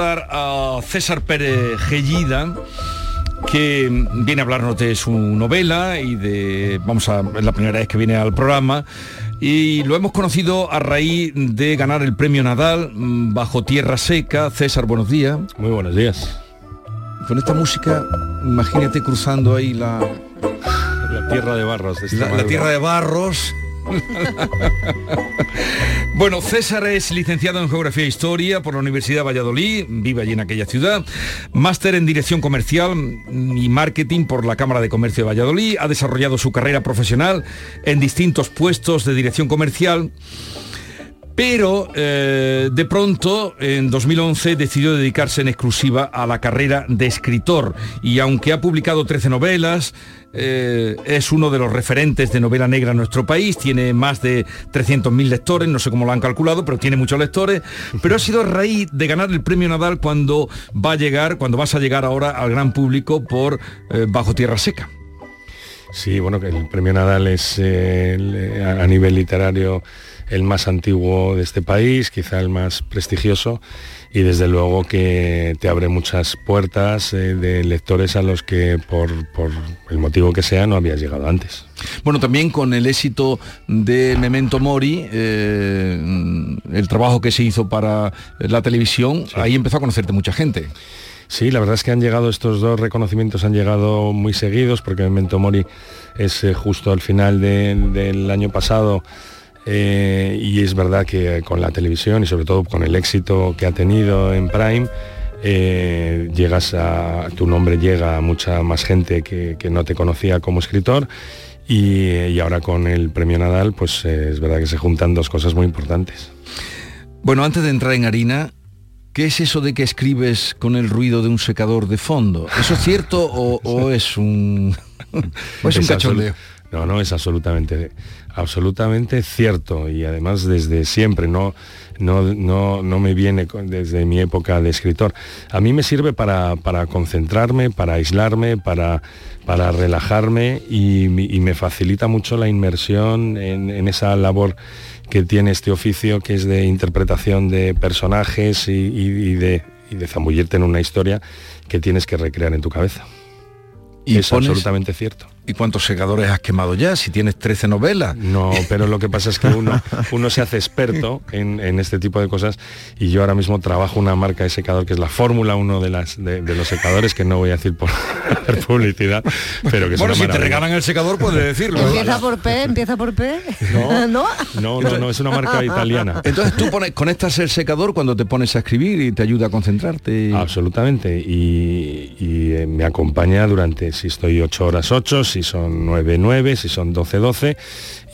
Saludar a César Pérez Gellida que viene a hablarnos de su novela y de, vamos a, es la primera vez que viene al programa y lo hemos conocido a raíz de ganar el premio Nadal mm, bajo tierra seca. César, buenos días. Muy buenos días. Con esta música, imagínate cruzando ahí la, La tierra de barros. de la, tierra de barros. bueno, César es licenciado en Geografía e Historia por la Universidad de Valladolid, vive allí en aquella ciudad, máster en Dirección Comercial y Marketing por la Cámara de Comercio de Valladolid, ha desarrollado su carrera profesional en distintos puestos de dirección comercial pero eh, de pronto, en 2011, decidió dedicarse en exclusiva a la carrera de escritor. Y aunque ha publicado 13 novelas, eh, es uno de los referentes de novela negra en nuestro país, tiene más de 300.000 lectores, no sé cómo lo han calculado, pero tiene muchos lectores. Pero ha sido a raíz de ganar el premio Nadal cuando va a llegar, cuando vas a llegar ahora al gran público por eh, Bajo Tierra Seca. Sí, bueno, que el premio Nadal es a nivel literario el más antiguo de este país, quizá el más prestigioso y desde luego que te abre muchas puertas eh, de lectores a los que por, por el motivo que sea no habías llegado antes. Bueno, también con el éxito de Memento Mori, eh, el trabajo que se hizo para la televisión, ahí empezó a conocerte mucha gente. Sí, la verdad es que han llegado estos dos reconocimientos, han llegado muy seguidos, porque Memento Mori es eh, justo al final de- del año pasado. Eh, y es verdad que con la televisión y sobre todo con el éxito que ha tenido en Prime, eh, llegas a. tu nombre llega a mucha más gente que, que no te conocía como escritor. Y, y ahora con el premio Nadal, pues eh, es verdad que se juntan dos cosas muy importantes. Bueno, antes de entrar en harina, ¿qué es eso de que escribes con el ruido de un secador de fondo? ¿Eso es cierto o, o es un, o es un Es cachondeo? No, no, es absolutamente, absolutamente cierto y además desde siempre, no, no, no, no me viene desde mi época de escritor. A mí me sirve para, para concentrarme, para aislarme, para, para relajarme y, me facilita mucho la inmersión en, en esa labor que tiene este oficio, que es de interpretación de personajes y, y- y de, de zambullirte en una historia que tienes que recrear en tu cabeza. Y es pones- absolutamente cierto. ¿Y cuántos secadores has quemado ya? Si tienes 13 novelas. No, pero lo que pasa es que uno, uno se hace experto en, en este tipo de cosas y yo ahora mismo trabajo una marca de secador que es la Fórmula 1 de, las, de, de los secadores, que no voy a decir por publicidad, pero que es Bueno, una si te regalan el secador, puedes decirlo. Empieza por P, empieza por P. No. ¿No? No, no, no, es una marca italiana. Entonces tú pones, conectas el secador cuando te pones a escribir y te ayuda a concentrarte. Absolutamente. Y, y, eh, me acompaña durante, si estoy 8 horas 8, si son 9, 9, si son 12, 12.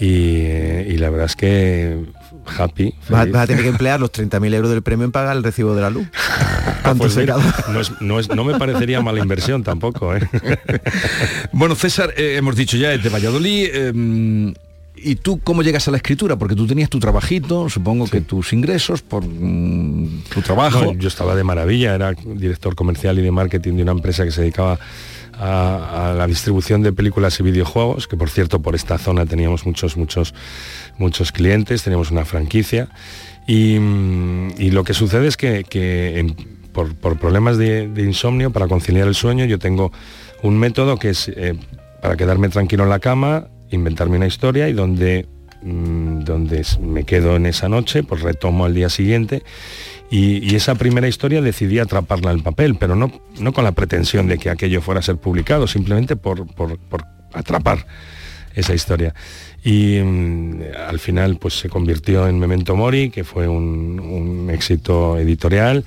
Y, y la verdad es que happy. Vas, vas a tener que emplear los 30.000 euros del premio en pagar el recibo de la luz. ¿Cuánto Pues mira, no, es- no es- no me parecería mala inversión tampoco. ¿eh? Bueno, César, eh, hemos dicho ya, es de Valladolid. eh, ¿Y tú cómo llegas a la escritura? Porque tú tenías tu trabajito, supongo que tus ingresos por mm, tu trabajo. No, yo estaba de maravilla, era director comercial y de marketing de una empresa que se dedicaba a, la distribución de películas y videojuegos, que por cierto por esta zona teníamos muchos, muchos, muchos clientes, teníamos una franquicia. Y, mm, lo que sucede es que, que por, problemas de, de insomnio, para conciliar el sueño, yo tengo un método que es eh, para quedarme tranquilo en la cama, inventarme una historia y donde mm, donde me quedo en esa noche, pues retomo al día siguiente y, esa primera historia decidí atraparla en papel, pero no, no con la pretensión de que aquello fuera a ser publicado, simplemente por, atrapar esa historia. Y mm, al final pues se convirtió en Memento Mori, que fue un, un éxito editorial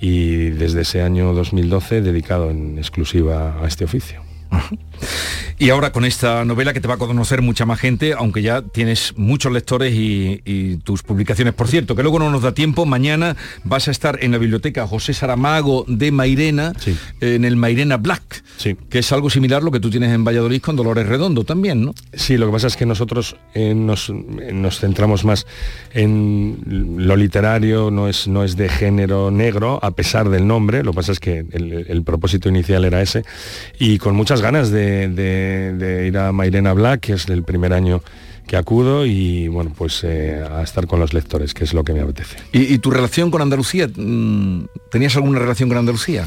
y desde ese año 2012 dedicado en exclusiva a este oficio. Y ahora con esta novela que te va a conocer mucha más gente, aunque ya tienes muchos lectores y, tus publicaciones. Por cierto, que luego no nos da tiempo, mañana vas a estar en la biblioteca José Saramago de Mairena, en el Mairena Black, sí. que es algo similar a lo que tú tienes en Valladolid con Dolores Redondo también, ¿no? Sí, lo que pasa es que nosotros eh, nos, nos, centramos más en lo literario, no es, no es de género negro, a pesar del nombre, lo que pasa es que el, propósito inicial era ese, y con muchas ganas de de, ir a Mairena Black, que es el primer año que acudo y bueno, pues eh, a estar con los lectores, que es lo que me apetece. ¿Y, tu relación con Andalucía? Mm, ¿Tenías alguna relación con Andalucía?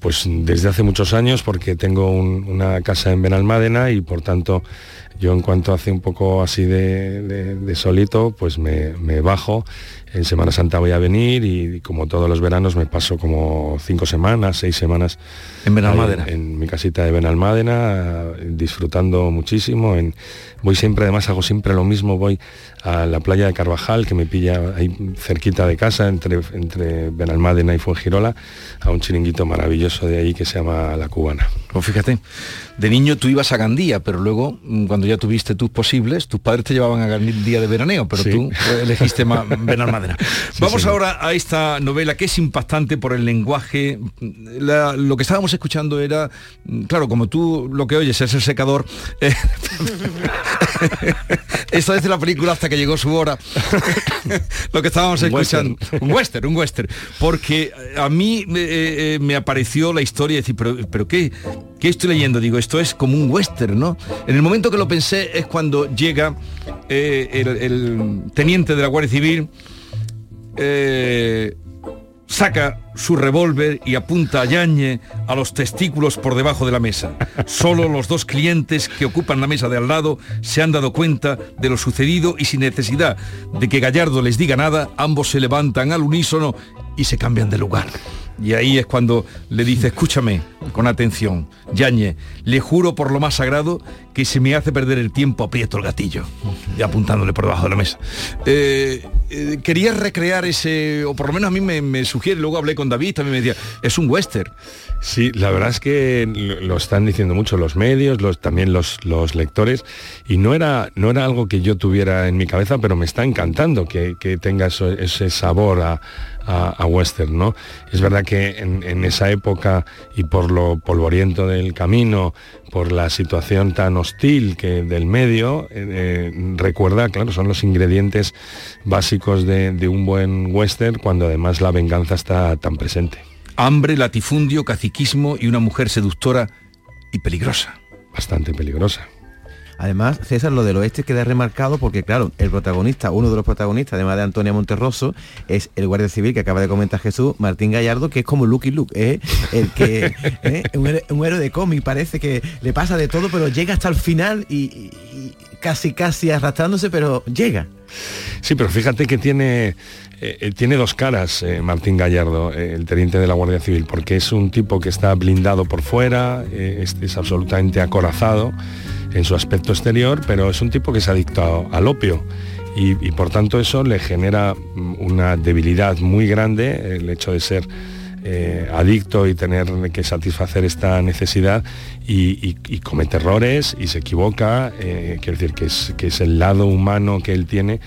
Pues desde hace muchos años, porque tengo una casa en Benalmádena y por tanto yo en cuanto hace un poco así de, solito, pues me, me bajo en Semana Santa voy a venir y como todos los veranos me paso como cinco semanas, seis semanas en Benalmádena. En, mi casita de Benalmádena, disfrutando muchísimo. En, voy siempre, además hago siempre lo mismo, voy a la playa de Carvajal, que me pilla ahí cerquita de casa, entre, entre Benalmádena y Fuengirola, a un chiringuito maravilloso de ahí que se llama La Cubana. Pues fíjate, de niño tú ibas a Gandía, pero luego, mm, cuando ya tuviste tus posibles, tus padres te llevaban a Gandía de veraneo, pero tú elegiste Benalmádena. Vamos ahora a esta novela que es impactante por el lenguaje. lo que estábamos escuchando era, mm, claro, como tú lo que oyes es el secador. Eh, esta vez la película hasta que llegó su hora. lo que estábamos escuchando. Un western, un western. Porque a mí eh, eh, me apareció la historia y decir, pero, pero ¿qué, ¿qué estoy leyendo? Digo, esto es como un western, ¿no? En el momento que lo pensé es cuando llega el, teniente de la Guardia Civil saca su revólver y apunta a Yañe a los testículos por debajo de la mesa. Solo los dos clientes que ocupan la mesa de al lado se han dado cuenta de lo sucedido y sin necesidad de que Gallardo les diga nada, ambos se levantan al unísono y se cambian de lugar. Y ahí es cuando le dice, escúchame con atención, Yañe, le juro por lo más sagrado que se me hace perder el tiempo, aprieto el gatillo, y apuntándole por debajo de la mesa. Eh, eh, quería recrear ese, o por lo menos a mí me, sugiere, luego hablé con David, también me decía, es un western. Sí, la verdad es que lo están diciendo mucho los medios, los, también los, los lectores, y no era, no era algo que yo tuviera en mi cabeza, pero me está encantando que, tenga ese sabor a a, western, ¿no? Es verdad que en, esa época y por lo polvoriento del camino, por la situación tan hostil que del medio, eh, eh, recuerda, claro, son los ingredientes básicos de, de un buen western cuando además la venganza está tan presente. Hambre, latifundio, caciquismo y una mujer seductora y peligrosa. Bastante peligrosa. Además, César, lo del oeste queda remarcado porque, claro, el protagonista, uno de los protagonistas, además de Antonia Monterroso, es el guardia civil que acaba de comentar Jesús, Martín Gallardo, que es como Lucky Luke, ¿eh? el que ¿eh? un, héroe, de cómic, parece que le pasa de todo, pero llega hasta el final y, casi casi arrastrándose, pero llega. Sí, pero fíjate que tiene eh, tiene dos caras Martín Gallardo, el teniente de la Guardia Civil, porque es un tipo que está blindado por fuera, es, absolutamente acorazado en su aspecto exterior, pero es un tipo que ha adicto al opio. Y, por tanto eso le genera una debilidad muy grande, el hecho de ser eh, adicto y tener que satisfacer esta necesidad y, comete errores y se equivoca, eh, quiero decir que es, que es el lado humano que él tiene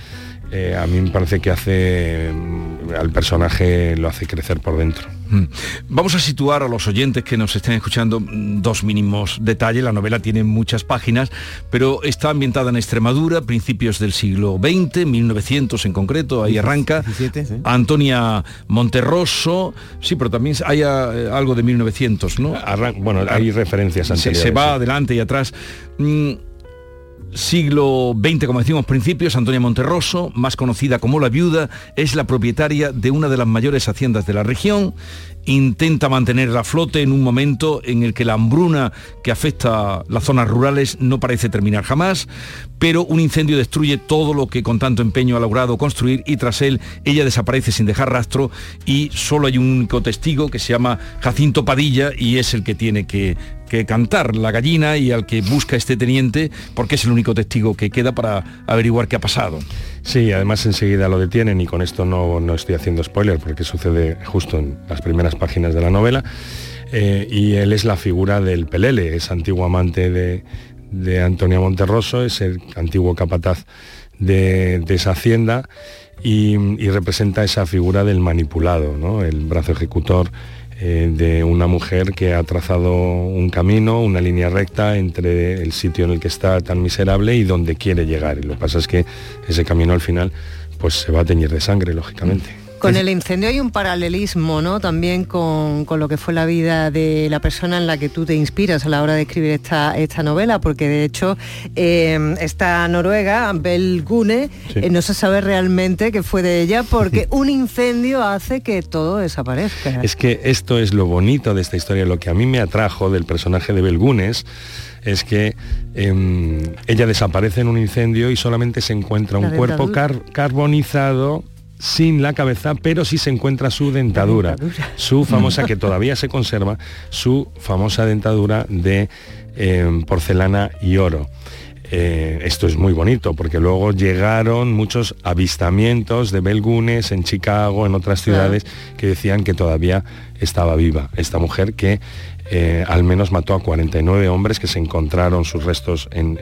eh, a mí me parece que hace mm, al personaje lo hace crecer por dentro. Mm. Vamos a situar a los oyentes que nos estén escuchando mm, dos mínimos detalles. La novela tiene muchas páginas, pero está ambientada en Extremadura, principios del siglo XX, 1900 en concreto, ahí arranca. Antonia Monterroso, sí, pero también hay eh, algo de 1900, ¿no? bueno, hay referencias anteriores. Se, se va adelante y atrás siglo XX, como decimos principios, Antonia Monterroso, más conocida como la viuda, es la propietaria de una de las mayores haciendas de la región. Intenta mantener la flote en un momento en el que la hambruna que afecta las zonas rurales no parece terminar jamás, pero un incendio destruye todo lo que con tanto empeño ha logrado construir y tras él ella desaparece sin dejar rastro y solo hay un único testigo que se llama Jacinto Padilla y es el que tiene que, que cantar la gallina y al que busca este teniente porque es el único testigo que queda para averiguar qué ha pasado. Sí, además enseguida lo detienen y con esto no, no estoy haciendo spoiler porque sucede justo en las primeras páginas de la novela. Eh, y él es la figura del Pelele, es antiguo amante de, de Antonio Monterroso, es el antiguo capataz de, esa hacienda y, y, representa esa figura del manipulado, ¿no? el brazo ejecutor eh, de una mujer que ha trazado un camino, una línea recta entre el sitio en el que está tan miserable y donde quiere llegar. Y lo que pasa es que ese camino al final pues se va a teñir de sangre, lógicamente. Con el incendio hay un paralelismo, ¿no? También con, lo que fue la vida de la persona en la que tú te inspiras a la hora de escribir esta, esta novela, porque de hecho eh, esta noruega, Bel Gune, eh, no se sabe realmente qué fue de ella porque un incendio hace que todo desaparezca. Es que esto es lo bonito de esta historia, lo que a mí me atrajo del personaje de Belgunes es que em, ella desaparece en un incendio y solamente se encuentra un cuerpo carbonizado sin la cabeza, pero sí se encuentra su dentadura, su famosa, que todavía se conserva, su famosa dentadura de em, porcelana y oro. Eh, esto es muy bonito porque luego llegaron muchos avistamientos de belgunes en Chicago, en otras ciudades, que decían que todavía estaba viva esta mujer que eh, al menos mató a 49 hombres que se encontraron sus restos en,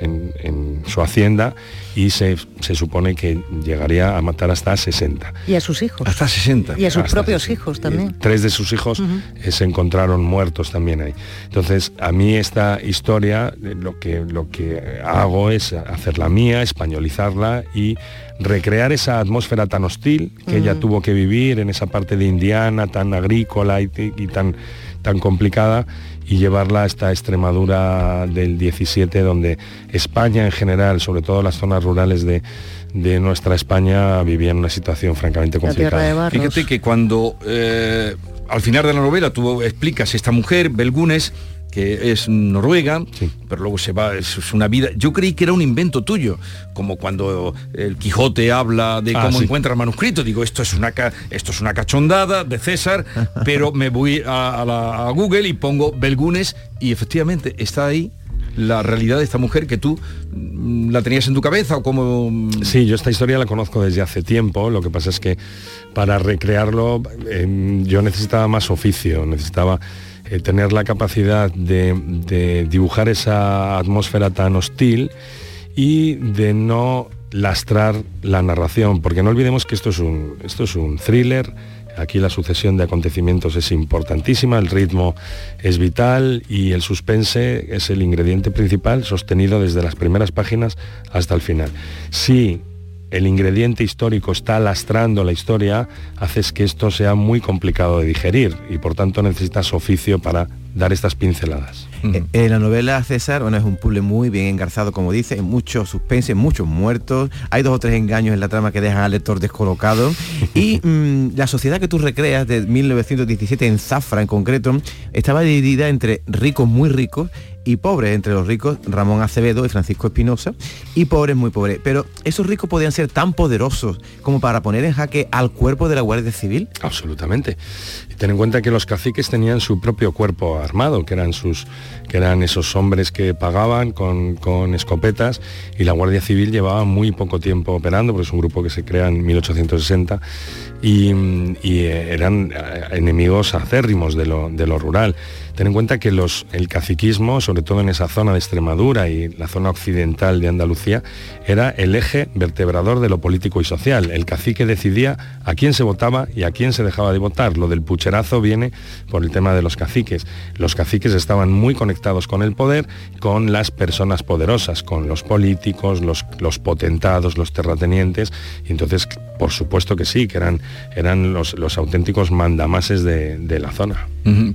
su hacienda y se, supone que llegaría a matar hasta 60. Y a sus hijos. Hasta 60. Y a sus propios hijos también. tres de sus hijos eh, se encontraron muertos también ahí. Entonces, a mí esta historia, eh, lo que, lo que hago es hacerla mía, españolizarla y recrear esa atmósfera tan hostil que ella tuvo que vivir en esa parte de Indiana, tan agrícola y tan tan complicada y llevarla a esta Extremadura del 17, donde España en general, sobre todo las zonas rurales de, nuestra España, vivía en una situación francamente complicada. Fíjate que cuando eh, al final de la novela tú explicas esta mujer, Belgunes, que es noruega, pero luego se va, es una vida. Yo creí que era un invento tuyo, como cuando el Quijote habla de ah, cómo encuentra el manuscrito. Digo, esto es una esto es una cachondada de César, pero me voy a, Google y pongo Belgunes y efectivamente está ahí la realidad de esta mujer que tú mm, la tenías en tu cabeza o como sí yo esta historia la conozco desde hace tiempo lo que pasa es que para recrearlo em, yo necesitaba más oficio necesitaba eh, tener la capacidad de, dibujar esa atmósfera tan hostil y de no lastrar la narración, porque no olvidemos que esto es un, esto es un thriller, aquí la sucesión de acontecimientos es importantísima, el ritmo es vital y el suspense es el ingrediente principal sostenido desde las primeras páginas hasta el final. Si el ingrediente histórico está lastrando la historia, haces que esto sea muy complicado de digerir y por tanto necesitas oficio para dar estas pinceladas. Eh, en la novela César, bueno, es un puzzle muy bien engarzado, como dice, mucho suspense, muchos muertos, hay dos o tres engaños en la trama que dejan al lector descolocado y mm, la sociedad que tú recreas de 1917 en Zafra en concreto estaba dividida entre ricos muy ricos y pobres entre los ricos, Ramón Acevedo y Francisco Espinosa, y pobres muy pobres. Pero esos ricos podían ser tan poderosos como para poner en jaque al cuerpo de la Guardia Civil. Absolutamente. ten en cuenta que los caciques tenían su propio cuerpo armado, que eran sus que eran esos hombres que pagaban con, escopetas y la Guardia Civil llevaba muy poco tiempo operando, porque es un grupo que se crea en 1860 y, eh, eran eh, enemigos acérrimos de lo, de lo rural. Ten en cuenta que el caciquismo, sobre todo en esa zona de Extremadura y la zona occidental de Andalucía, era el eje vertebrador de lo político y social. El cacique decidía a quién se votaba y a quién se dejaba de votar. Lo del pucherazo viene por el tema de los caciques. Los caciques estaban muy conectados con el poder, con las personas poderosas, con los políticos, los, potentados, los terratenientes. Y entonces, por supuesto que sí, que eran, eran los, auténticos mandamases de, de la zona.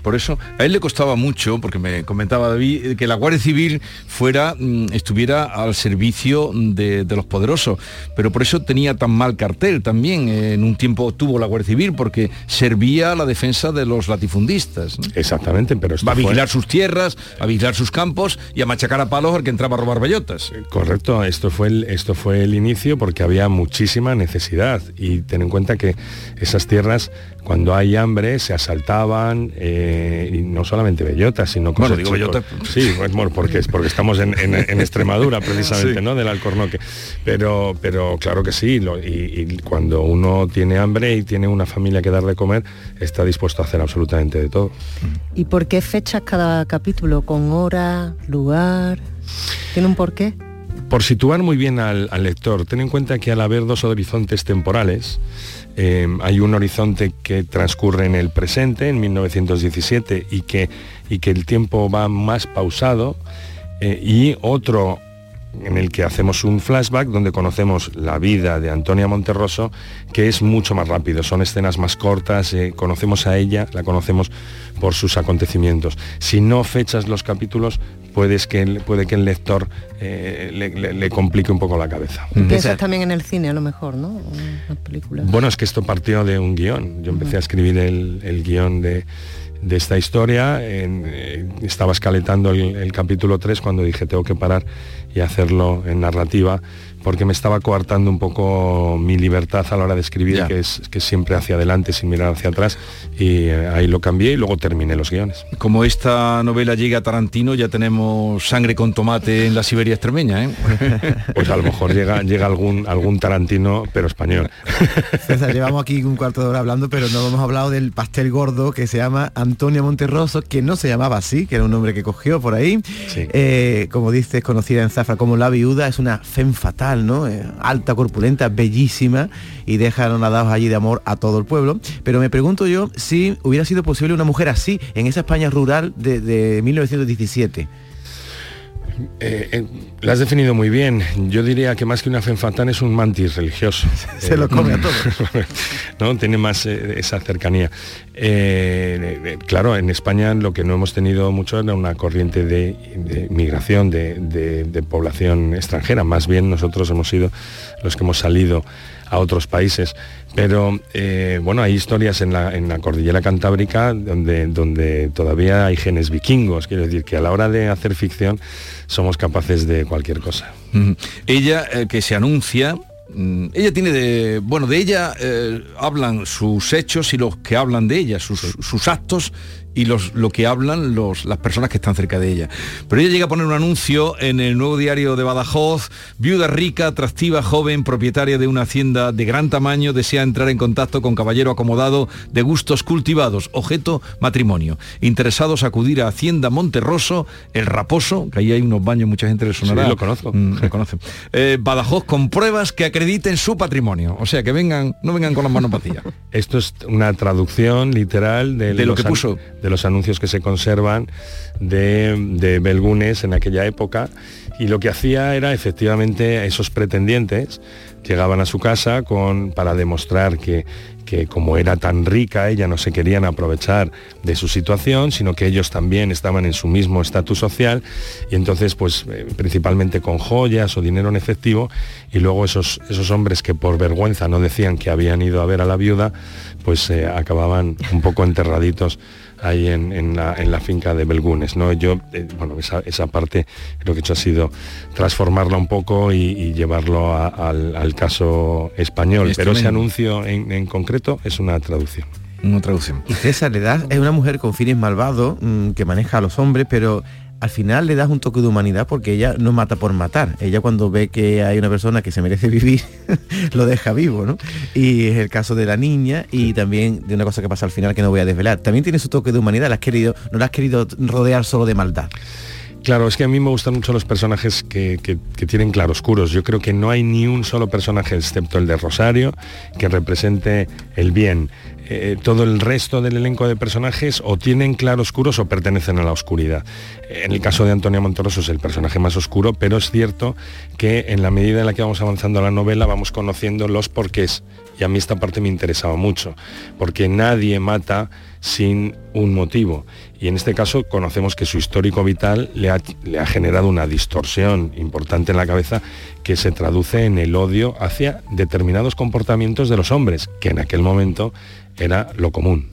Por eso, a él le costaba mucho, porque me comentaba David, que, la Guardia Civil fuera, mm, estuviera al servicio de, de los poderosos. Pero por eso tenía tan mal cartel también. Eh, En un tiempo tuvo la Guardia Civil porque servía a la defensa de los latifundistas. ¿no? Exactamente, pero esto Va a fue- vigilar sus tierras, a vigilar sus campos y a machacar a palos al que entraba a robar bellotas. Correcto, esto fue, el, esto fue el inicio porque había muchísima necesidad y ten en cuenta que esas tierras cuando hay hambre se asaltaban eh, y no solamente bellotas, sino Bueno, cosas digo bellotas. Sí, pues, bueno, porque, es porque estamos en, en- en Extremadura precisamente, Sí. ¿no? Del Alcornoque. Pero, pero claro que sí, lo- y, y cuando uno tiene hambre y tiene una familia que dar de comer, está dispuesto a hacer absolutamente de todo. ¿Y por qué fechas cada capítulo? ¿Con hora, lugar? ¿Tiene un porqué? Por situar muy bien al, al lector, ten en cuenta que al haber dos horizontes temporales, eh, hay un horizonte que transcurre en el presente, en 1917, y que, y que el tiempo va más pausado, eh, y otro en el que hacemos un flashback donde conocemos la vida de Antonia Monterroso, que es mucho más rápido, son escenas más cortas, eh, conocemos a ella, la conocemos por sus acontecimientos. Si no fechas los capítulos, puedes que, puede que el lector eh, le, le- le complique un poco la cabeza. Piensas también en el cine a lo mejor, ¿no? Las películas. Bueno, es que esto partió de un guion. Yo empecé a escribir el, el guion de, de esta historia. en- eh, estaba escaletando el, el capítulo 3 cuando dije tengo que parar y hacerlo en narrativa porque me estaba coartando un poco mi libertad a la hora de escribir, Ya. que es que siempre hacia adelante sin mirar hacia atrás. Y eh, ahí lo cambié y luego terminé los guiones. Como esta novela llega a Tarantino, ya tenemos sangre con tomate en la Siberia extremeña, ¿eh? Pues a lo mejor llega, llega algún, algún Tarantino, pero español. César, llevamos aquí un cuarto de hora hablando, pero no hemos hablado del pastel gordo que se llama Antonia Monterroso, que no se llamaba así, que era un nombre que cogió por ahí. Sí. Eh, como dices, conocida en Zafra como la viuda, es una femme fatal, Eh, alta, corpulenta, bellísima y deja anonadados allí de amor a todo el pueblo. Pero me pregunto yo si hubiera sido posible una mujer así en esa España rural de, de 1917. Eh, eh, lo has definido muy bien. Yo diría que más que una fenfatán es un mantis religioso. Se lo come a todos. ¿no? Tiene más eh, esa cercanía. Eh, eh, claro, en España lo que no hemos tenido mucho era una corriente de, de migración de, de- de población extranjera. Más bien nosotros hemos sido los que hemos salido a otros países. Pero eh, bueno, hay historias en la, en la cordillera cantábrica donde, donde todavía hay genes vikingos. Quiero decir que a la hora de hacer ficción somos capaces de cualquier cosa. Mm. Ella eh, que se anuncia, mm, ella tiene de, bueno, de ella eh, hablan sus hechos y los que hablan de ella, sus, sus actos y los, lo que hablan los, las personas que están cerca de ella. Pero ella llega a poner un anuncio en el nuevo diario de Badajoz, viuda rica, atractiva, joven, propietaria de una hacienda de gran tamaño, desea entrar en contacto con caballero acomodado de gustos cultivados, objeto matrimonio. Interesados acudir a Hacienda Monterroso, El Raposo, que ahí hay unos baños, mucha gente le sonará. Sí, lo conozco. Mm, lo. Eh, Badajoz con pruebas que acrediten su patrimonio. O sea, que vengan, no vengan con las manos vacías. Esto es una traducción literal de, De lo que puso. De los anuncios que se conservan de, de Belgunes en aquella época. Y lo que hacía era efectivamente esos pretendientes llegaban a su casa con, para demostrar que, que como era tan rica ella no se querían aprovechar de su situación sino que ellos también estaban en su mismo estatus social. Y entonces pues eh, principalmente con joyas o dinero en efectivo y luego esos, esos hombres que por vergüenza no decían que habían ido a ver a la viuda pues eh, acababan un poco enterraditos ahí en, en la, en la finca de Belgunes. ¿no? Yo, eh, bueno, esa, esa parte lo que he hecho ha sido transformarla un poco y, y llevarlo a- al, al caso español. Pero ese anuncio en, en concreto es una traducción. Una traducción. Y César, le es una mujer con fines malvados, mm, que maneja a los hombres, pero al final le das un toque de humanidad porque ella no mata por matar. Ella cuando ve que hay una persona que se merece vivir, lo deja vivo, ¿no? Y es el caso de la niña y también de una cosa que pasa al final que no voy a desvelar. También tiene su toque de humanidad, la has querido, no la has querido rodear solo de maldad. Claro, es que a mí me gustan mucho los personajes que, que- que tienen claroscuros. Yo creo que no hay ni un solo personaje, excepto el de Rosario, que represente el bien. Eh, todo el resto del elenco de personajes o tienen claroscuros o pertenecen a la oscuridad. En el caso de Antonia Monterroso es el personaje más oscuro, pero es cierto que en la medida en la que vamos avanzando la novela vamos conociendo los porqués. Y a mí esta parte me interesaba mucho, porque nadie mata sin un motivo. Y en este caso conocemos que su histórico vital le ha, generado una distorsión importante en la cabeza que se traduce en el odio hacia determinados comportamientos de los hombres, que en aquel momento era lo común.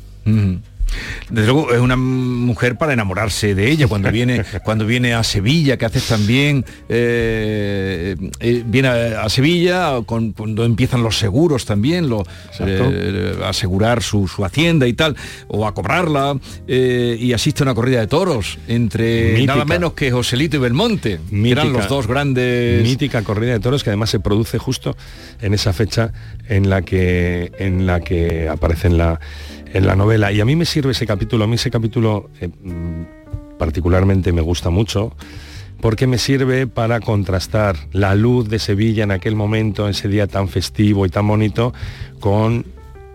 Desde luego es una mujer para enamorarse de ella. Cuando viene cuando viene a Sevilla, que haces también eh, eh, viene a, a Sevilla con, cuando empiezan los seguros también, lo, eh, asegurar su, su, hacienda y tal, o a cobrarla y asiste a una corrida de toros entre mítica. nada menos que Joselito y Belmonte, mítica, eran los dos grandes mítica corrida de toros que además se produce justo en esa fecha en la que en la que aparece en la en la novela. Y a mí me sirve ese capítulo, a mí ese capítulo eh, particularmente me gusta mucho, porque me sirve para contrastar la luz de Sevilla en aquel momento, ese día tan festivo y tan bonito, con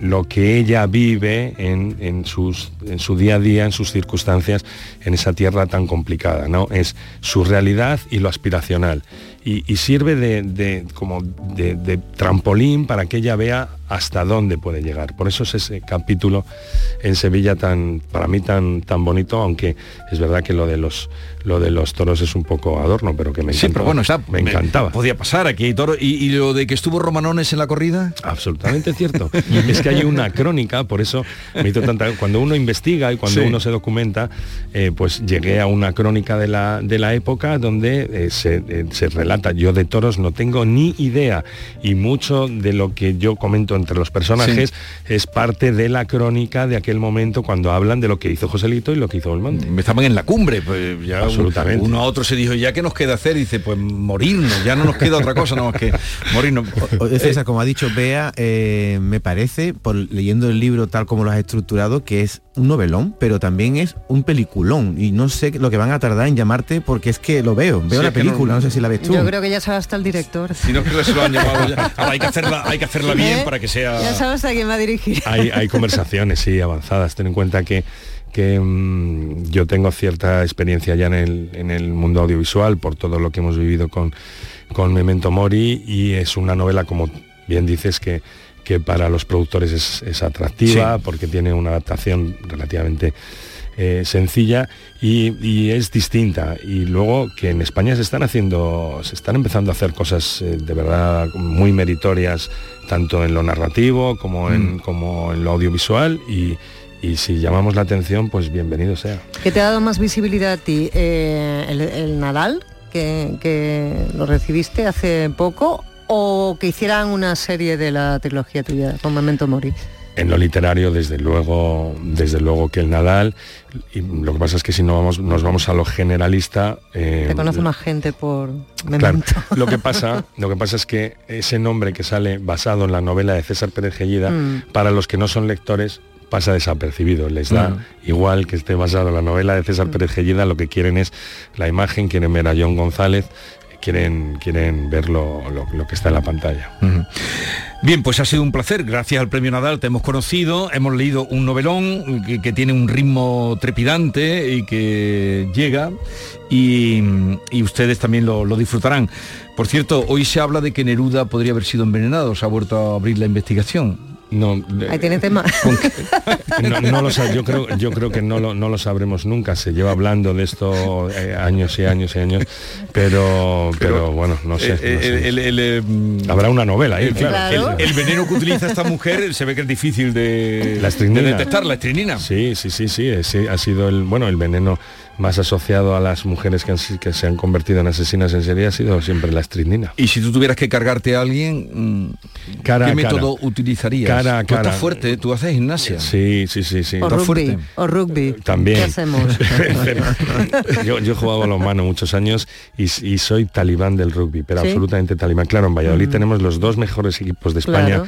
lo que ella vive en, su día a día, en sus circunstancias, en esa tierra tan complicada. ¿no? Es su realidad y lo aspiracional. Y, sirve de, como de, trampolín para que ella vea hasta dónde puede llegar. Por eso es ese capítulo en Sevilla tan, para mí tan, tan bonito, aunque es verdad que lo de los lo de los toros es un poco adorno, pero que me encantaba. Sí, pero bueno, está, me encantaba. Podía pasar aquí hay toro. ¿Y, ¿Y, lo de que estuvo Romanones en la corrida? Absolutamente cierto. es que hay una crónica, por eso me hizo tanta. Cuando uno investiga y cuando sí. uno se documenta, eh, pues llegué a una crónica de la, de la época donde eh, se, eh, se relata. Yo de toros no tengo ni idea. Y mucho de lo que yo comento entre los personajes sí. es parte de la crónica de aquel momento cuando hablan de lo que hizo Joselito y lo que hizo Belmonte. Estaban en la cumbre, pues ya absolutamente. Uno a otro se dijo, ¿ya qué nos queda hacer? Y dice, pues morirnos, ya no nos queda otra cosa, no más que morirnos. César, como ha dicho Bea, eh, me parece, por leyendo el libro tal como lo has estructurado, que es un novelón, pero también es un peliculón. Y no sé lo que van a tardar en llamarte porque es que lo veo, veo sí, la película, no, no, sé si la ves tú. Yo creo que ya sabe hasta el director. Si no, creo que se lo han llamado ya. Ahora hay que hacerla, hay que hacerla bien ¿Eh? para que sea... Ya sabes a quién va a dirigir. Hay, hay conversaciones, sí, avanzadas. Ten en cuenta que que mmm, yo tengo cierta experiencia ya en el, en el, mundo audiovisual por todo lo que hemos vivido con, con Memento Mori y es una novela, como bien dices, que, que para los productores es, es atractiva sí. porque tiene una adaptación relativamente eh, sencilla y, y, es distinta y luego que en España se están haciendo se están empezando a hacer cosas eh, de verdad muy meritorias tanto en lo narrativo como en, mm. como en lo audiovisual y, y si llamamos la atención, pues bienvenido sea. ¿Qué te ha dado más visibilidad a ti? Eh, el, el, Nadal, que, que, lo recibiste hace poco, o que hicieran una serie de la trilogía tuya con Memento Mori? En lo literario, desde luego, desde luego que el Nadal. Y lo que pasa es que si no vamos, nos vamos a lo generalista. Eh, Te conoce más gente por Memento. Claro, lo que pasa, lo que pasa es que ese nombre que sale basado en la novela de César Pérez Gellida, mm. para los que no son lectores, pasa desapercibido, les da uh -huh. igual que esté basado en la novela de César Pérez Gellida, lo que quieren es la imagen, quieren ver a John González, quieren, quieren ver lo, lo, que está en la pantalla. Bien, pues ha sido un placer. Gracias al Premio Nadal te hemos conocido, hemos leído un novelón que, que tiene un ritmo trepidante y que llega y, y ustedes también lo, lo, disfrutarán. Por cierto, hoy se habla de que Neruda podría haber sido envenenado, se ha vuelto a abrir la investigación. No, Ahí tiene tema. No, no lo, yo, creo, yo creo que no lo, no lo sabremos nunca. Se lleva hablando de esto eh, años y años y años, pero, pero, pero bueno, no sé. Eh, no sé. El, el, el, Habrá una novela ahí, claro. claro. El, veneno que utiliza esta mujer se ve que es difícil de, la de detectar, la estrinina. Sí, sí, sí, sí, sí, ha sido el, bueno, el veneno más asociado a las mujeres que, han, que, se han convertido en asesinas en serie ha sido siempre la estrinina. Y si tú tuvieras que cargarte a alguien, cara, ¿qué método cara. utilizarías? Cara, tú cara. estás fuerte, tú haces gimnasia. Sí, sí, sí, sí. O rugby, fuerte. o rugby. También. ¿Qué hacemos? yo, yo he jugado a los manos muchos años y, y, soy talibán del rugby, pero ¿Sí? absolutamente talibán. Claro, en Valladolid mm. tenemos los dos mejores equipos de España. Claro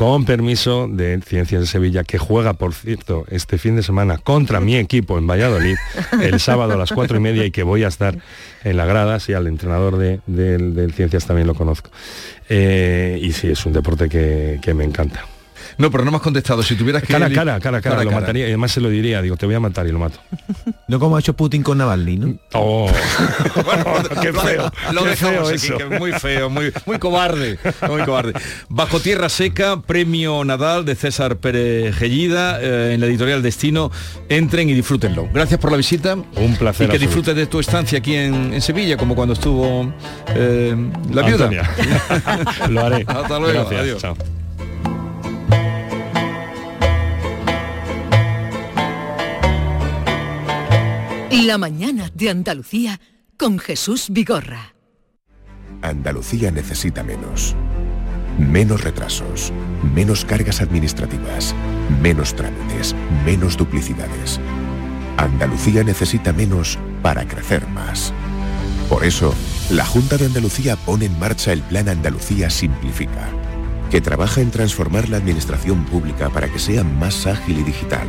con permiso de Ciencias de Sevilla, que juega, por cierto, este fin de semana contra mi equipo en Valladolid, el sábado a las cuatro y media, y que voy a estar en la grada, sí, al entrenador de, Ciencias también lo conozco. Eh, y sí, es un deporte que, que me encanta. No, pero no me has contestado. Si tuvieras que... Cara a cara, cara cara, lo mataría. Y además se lo diría, digo, te voy a matar y lo mato. No como ha hecho Putin con Navalny, ¿no? Oh, qué feo. Lo qué dejamos feo aquí, eso. que es muy feo, muy, muy cobarde, muy cobarde. Bajo Tierra Seca, premio Nadal de César Pérez Gellida, eh, en la editorial Destino. Entren y disfrútenlo. Gracias por la visita. Un placer Y que disfrutes de tu estancia aquí en, en Sevilla, como cuando estuvo eh, la viuda. Lo haré. Hasta luego. Gracias. Adiós. Chao. La mañana de Andalucía con Jesús Vigorra. Andalucía necesita menos. Menos retrasos, menos cargas administrativas, menos trámites, menos duplicidades. Andalucía necesita menos para crecer más. Por eso, la Junta de Andalucía pone en marcha el Plan Andalucía Simplifica, que trabaja en transformar la administración pública para que sea más ágil y digital,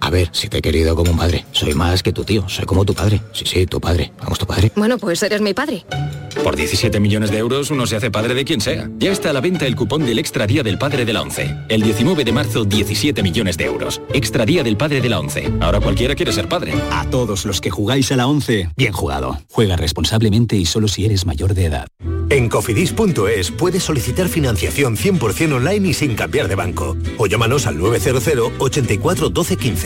A ver, si te he querido como un padre. Soy más que tu tío. Soy como tu padre. Sí, sí, tu padre. Vamos, tu padre. Bueno, pues eres mi padre. Por 17 millones de euros uno se hace padre de quien sea. Ya está a la venta el cupón del Extra Día del Padre de la ONCE. El 19 de marzo, 17 millones de euros. Extra Día del Padre de la ONCE. Ahora cualquiera quiere ser padre. A todos los que jugáis a la 11, bien jugado. Juega responsablemente y solo si eres mayor de edad. En cofidis.es puedes solicitar financiación 100% online y sin cambiar de banco. O llámanos al 900 84 12 15.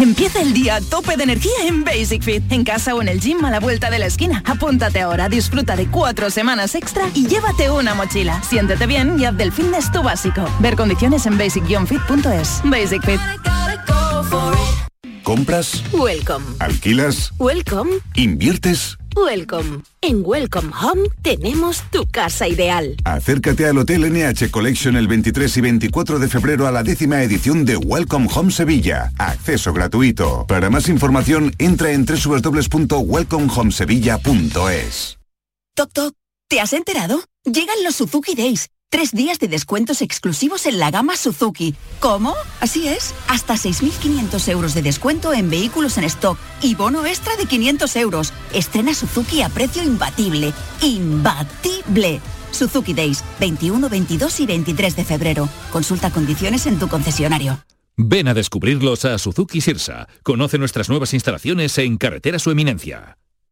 Empieza el día a tope de energía en Basic Fit, en casa o en el gym a la vuelta de la esquina. Apúntate ahora, disfruta de cuatro semanas extra y llévate una mochila. Siéntete bien y haz del fitness tu básico. Ver condiciones en basic-fit.es. Basic Fit. ¿Compras? Welcome. ¿Alquilas? Welcome. ¿Inviertes? Welcome. En Welcome Home tenemos tu casa ideal. Acércate al Hotel NH Collection el 23 y 24 de febrero a la décima edición de Welcome Home Sevilla. Acceso gratuito. Para más información, entra en www.welcomehomesevilla.es. Toc Toc, ¿te has enterado? Llegan los Suzuki Days. Tres días de descuentos exclusivos en la gama Suzuki. ¿Cómo? Así es. Hasta 6.500 euros de descuento en vehículos en stock y bono extra de 500 euros. Estrena Suzuki a precio imbatible. ¡Imbatible! Suzuki Days, 21, 22 y 23 de febrero. Consulta condiciones en tu concesionario. Ven a descubrirlos a Suzuki Sirsa. Conoce nuestras nuevas instalaciones en Carretera Su Eminencia.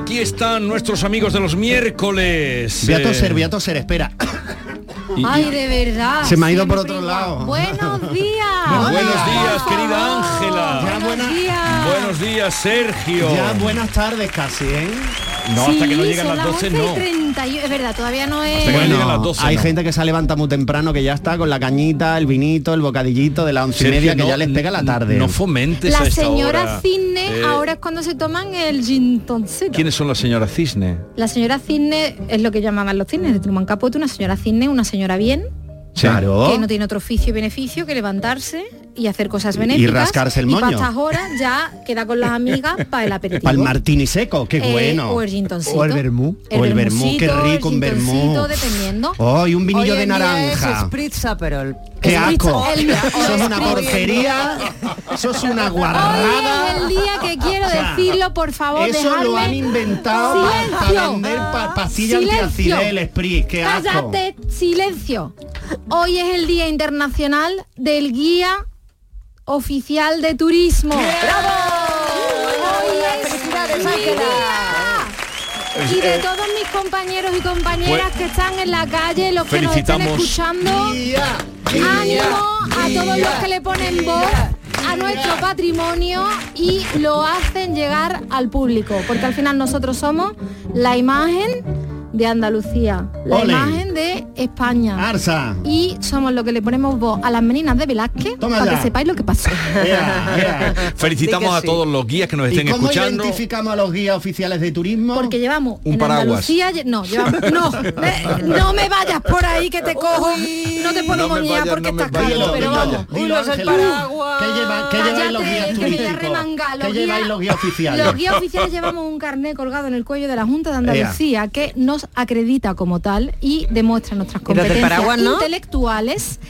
Aquí están nuestros amigos de los miércoles. Voy a Eh, toser, voy a toser, espera. Ay, de verdad. Se me ha ido por otro igual. lado. Buenos días. Buenos días, querida Ángela. Ya buenas, Buenos días, Sergio. ya buenas tardes casi, ¿eh? No, hasta que no llegan las 12 11 y no. 31. Es verdad, todavía no es... Hasta que no llegan las 12 hay no. gente que se levanta muy temprano que ya está con la cañita, el vinito, el bocadillito de las once y media que no- ya les pega la tarde. No fomentes a La esta señora hora. Cisne Eh, ahora es cuando se toman el gin toncito. ¿Quiénes son las señoras Cisne? La señora Cisne es lo que llamaban los cisnes de Truman Capote, una señora Cisne, una señora bien, Claro. que no tiene otro oficio y beneficio que levantarse y hacer cosas benéficas. rascarse el Y moño. para estas horas ya queda con las amigas para el aperitivo. Para el martini seco, qué Eh, bueno. o el gintoncito. O el vermú. O el vermú, qué rico un el vermú. dependiendo. Oh, y un vinillo Hoy de día es naranja. Spritz Aperol. ¡Qué asco! es una porquería. Eso es una Hoy guarrada. es el día que quiero O sea, decirlo, por favor, Eso lo han inventado para Silencio. vender pa- pastillas el Spritz. ¡Qué asco! Cállate, silencio. Hoy es el Día Internacional del Guía Oficial de Turismo. ¡Bravo! Hoy es ¡Felicidades, mi Ángela! día. Y de todos mis compañeros y compañeras Pues- que están en la calle, los que nos están escuchando, ánimo a todos los que le ponen voz a nuestro patrimonio y lo hacen llegar al público, porque al final nosotros somos la imagen de Andalucía, la Ole. imagen de España. Arsa. Y somos lo que le ponemos voz a las meninas de Velázquez Toma para ya. que sepáis lo que pasó. Felicitamos a todos los guías que nos estén ¿Y cómo escuchando. identificamos a los guías oficiales de turismo? Porque llevamos Un en paraguas. Andalucía, no, llevamos, no, me- no me vayas por ahí que te cojo, no te puedo No vayas, porque no estás no me pero vamos. El paraguas. ¿Qué, lleva- qué lleváis los guías Cállate, turísticos? ¿Qué Los lleváis guías- los guías oficiales? Los guías oficiales llevamos un carnet colgado en el cuello de la Junta de Andalucía que nos acredita como tal y demuestra nuestras ¿Y los del competencias paraguas, no? intelectuales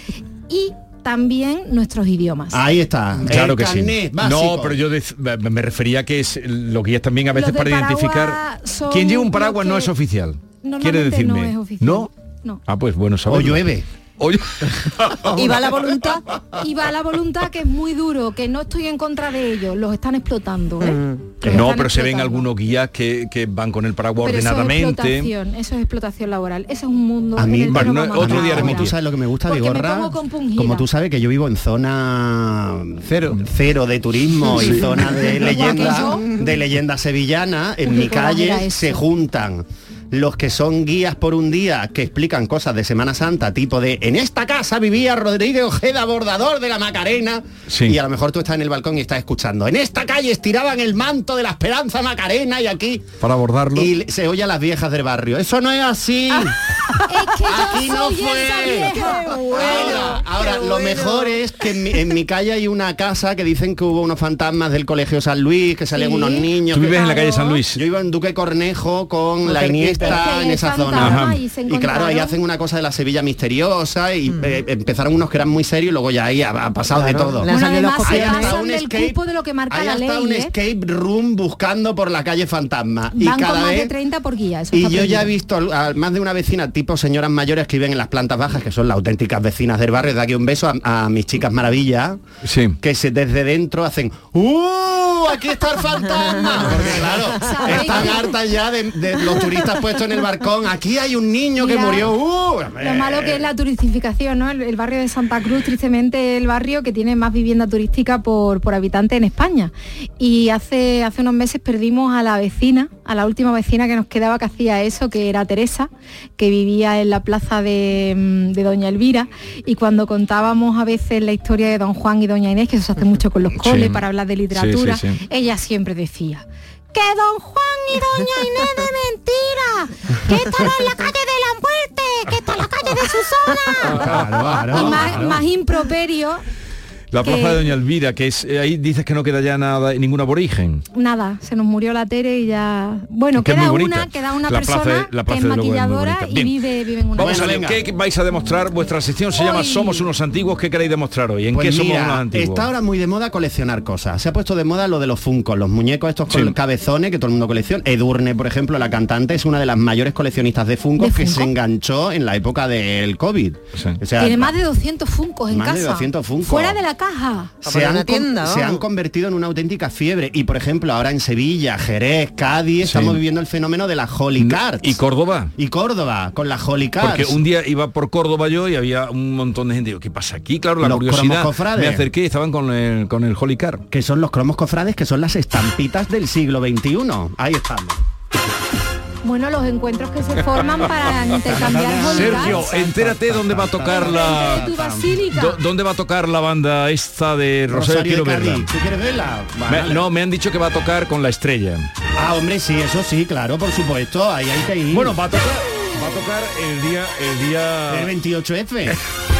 y también nuestros idiomas. Ahí está. Claro el que sí. básico. No, pero yo me refería que es los guías también a veces para identificar. Quien lleva un paraguas no que es oficial. Quiere decirme. no es oficial. ¿No? No. Ah, pues bueno, O saberlo. llueve. ¿Y va la voluntad? Y va la voluntad que es muy duro, que no estoy en contra de ellos, los están explotando, ¿eh? Mm. Los No, están pero se ven algunos guías que, que van con el paraguas Pero eso es ordenadamente. explotación, eso es explotación laboral. Ese es un mundo A mí, en el bueno, no otro día haremos Tú sabes lo que me gusta, pongo compungida. Como tú sabes que yo vivo en zona Cero. cero de turismo y zona de leyenda de leyenda sevillana, en mi calle eso. se juntan los que son guías por un día que explican cosas de Semana Santa, tipo de en esta casa vivía Rodríguez Ojeda, bordador de la Macarena, Sí. y a lo mejor tú estás en el balcón y estás escuchando, en esta calle estiraban el manto de la Esperanza Macarena y aquí Para abordarlo. y se oye a las viejas del barrio. Eso no es así. Es que Aquí no fue. Ahora, ahora, lo mejor es que en mi, en mi calle hay una casa que dicen que hubo unos fantasmas del colegio San Luis, que salían Sí. unos niños. Tú que- vives en la calle. San Luis. Yo iba en Duque Cornejo con la. Iniesta Es que ahí en esa zona. y se Y claro, ahí hacen una cosa de la Sevilla misteriosa y eh, empezaron unos que eran muy serios y luego ya ahí ha, ha pasado de todo. Bueno, además Hay hasta un del escape- cupo de lo que marca Hay la hasta ley, un ¿eh? escape room buscando por la calle fantasma. y cada con más vez de 30 por guía. Eso y está yo ya he visto a más de una vecina, tipo señoras mayores que viven en las plantas bajas, que son las auténticas vecinas del barrio. De aquí un beso a, a mis chicas maravillas, Sí. que se, desde dentro hacen ¡Uh! Aquí está el fantasma. Porque claro, ¿Sabéis están hartas ya de, de los turistas puestos en el balcón. Aquí hay un niño que murió. ¡Uh! Lo malo que es la turistificación, ¿no? El, el barrio de Santa Cruz, tristemente, el barrio que tiene más vivienda turística por, por habitante en España. Y hace, hace unos meses perdimos a la vecina, a la última vecina que nos quedaba que hacía eso, que era Teresa, que vivía en la plaza de, mm, de Doña Elvira. Y cuando contábamos a veces la historia de Don Juan y Doña Inés, que eso se hace mucho con los coles Sí. para hablar de literatura, Sí, sí, sí. ella siempre decía que Don Juan y Doña Inés de mentira, que estará en la calle de la muerte, que está en la calle de Susana. Claro, claro, y más, claro. más improperio, La que- plaza de Doña Elvira, que es eh, ahí dices que no queda ya nada, ningún aborigen. nada, se nos murió la Tere y ya... Bueno, Que queda una, queda una La plaza persona de- la que plaza es muy maquilladora y vive, vive en una Vamos a ver. ¿qué vais a demostrar? Vuestra sección se llama Somos unos antiguos. ¿Qué queréis demostrar hoy? ¿En Pues qué somos mira, unos antiguos? está ahora muy de moda coleccionar cosas. Se ha puesto de moda lo de los funcos, los muñecos estos con Sí. cabezones que todo el mundo colecciona. Edurne, por ejemplo, la cantante, es una de las mayores coleccionistas de funcos ¿De que Funko? se enganchó en la época del COVID. Sí. O sea, Tiene más de 200 funcos en Más casa. de 200 Funkos. Fuera de la caja. se han, una tienda, con- se han convertido en una auténtica fiebre. Y por ejemplo, ahora en Sevilla, Jerez, Cádiz, estamos viviendo el fenómeno de la Holy Cards. ¿Y Córdoba? Y Córdoba, con la Holy Cards. Porque un día iba por Córdoba yo y había un montón de gente. Digo, ¿qué pasa aquí? Claro, la Los curiosidad. cromos cofrades. Me acerqué y estaban con el, con el Holy Car. que son los cromos cofrades, que son las estampitas del siglo XXI. Ahí estamos. Bueno, los encuentros que se forman para intercambiar Sergio, entérate dónde va a tocar la... ¿Dónde va a tocar la banda esta de Rosario? Quiero verla. ¿Tú quieres verla? Me- no, me han dicho que va a tocar con la estrella. Ah, hombre, sí, eso sí, claro, por supuesto. Ahí hay que ir. Bueno, va a tocar, va a tocar el día, el día. el 28F.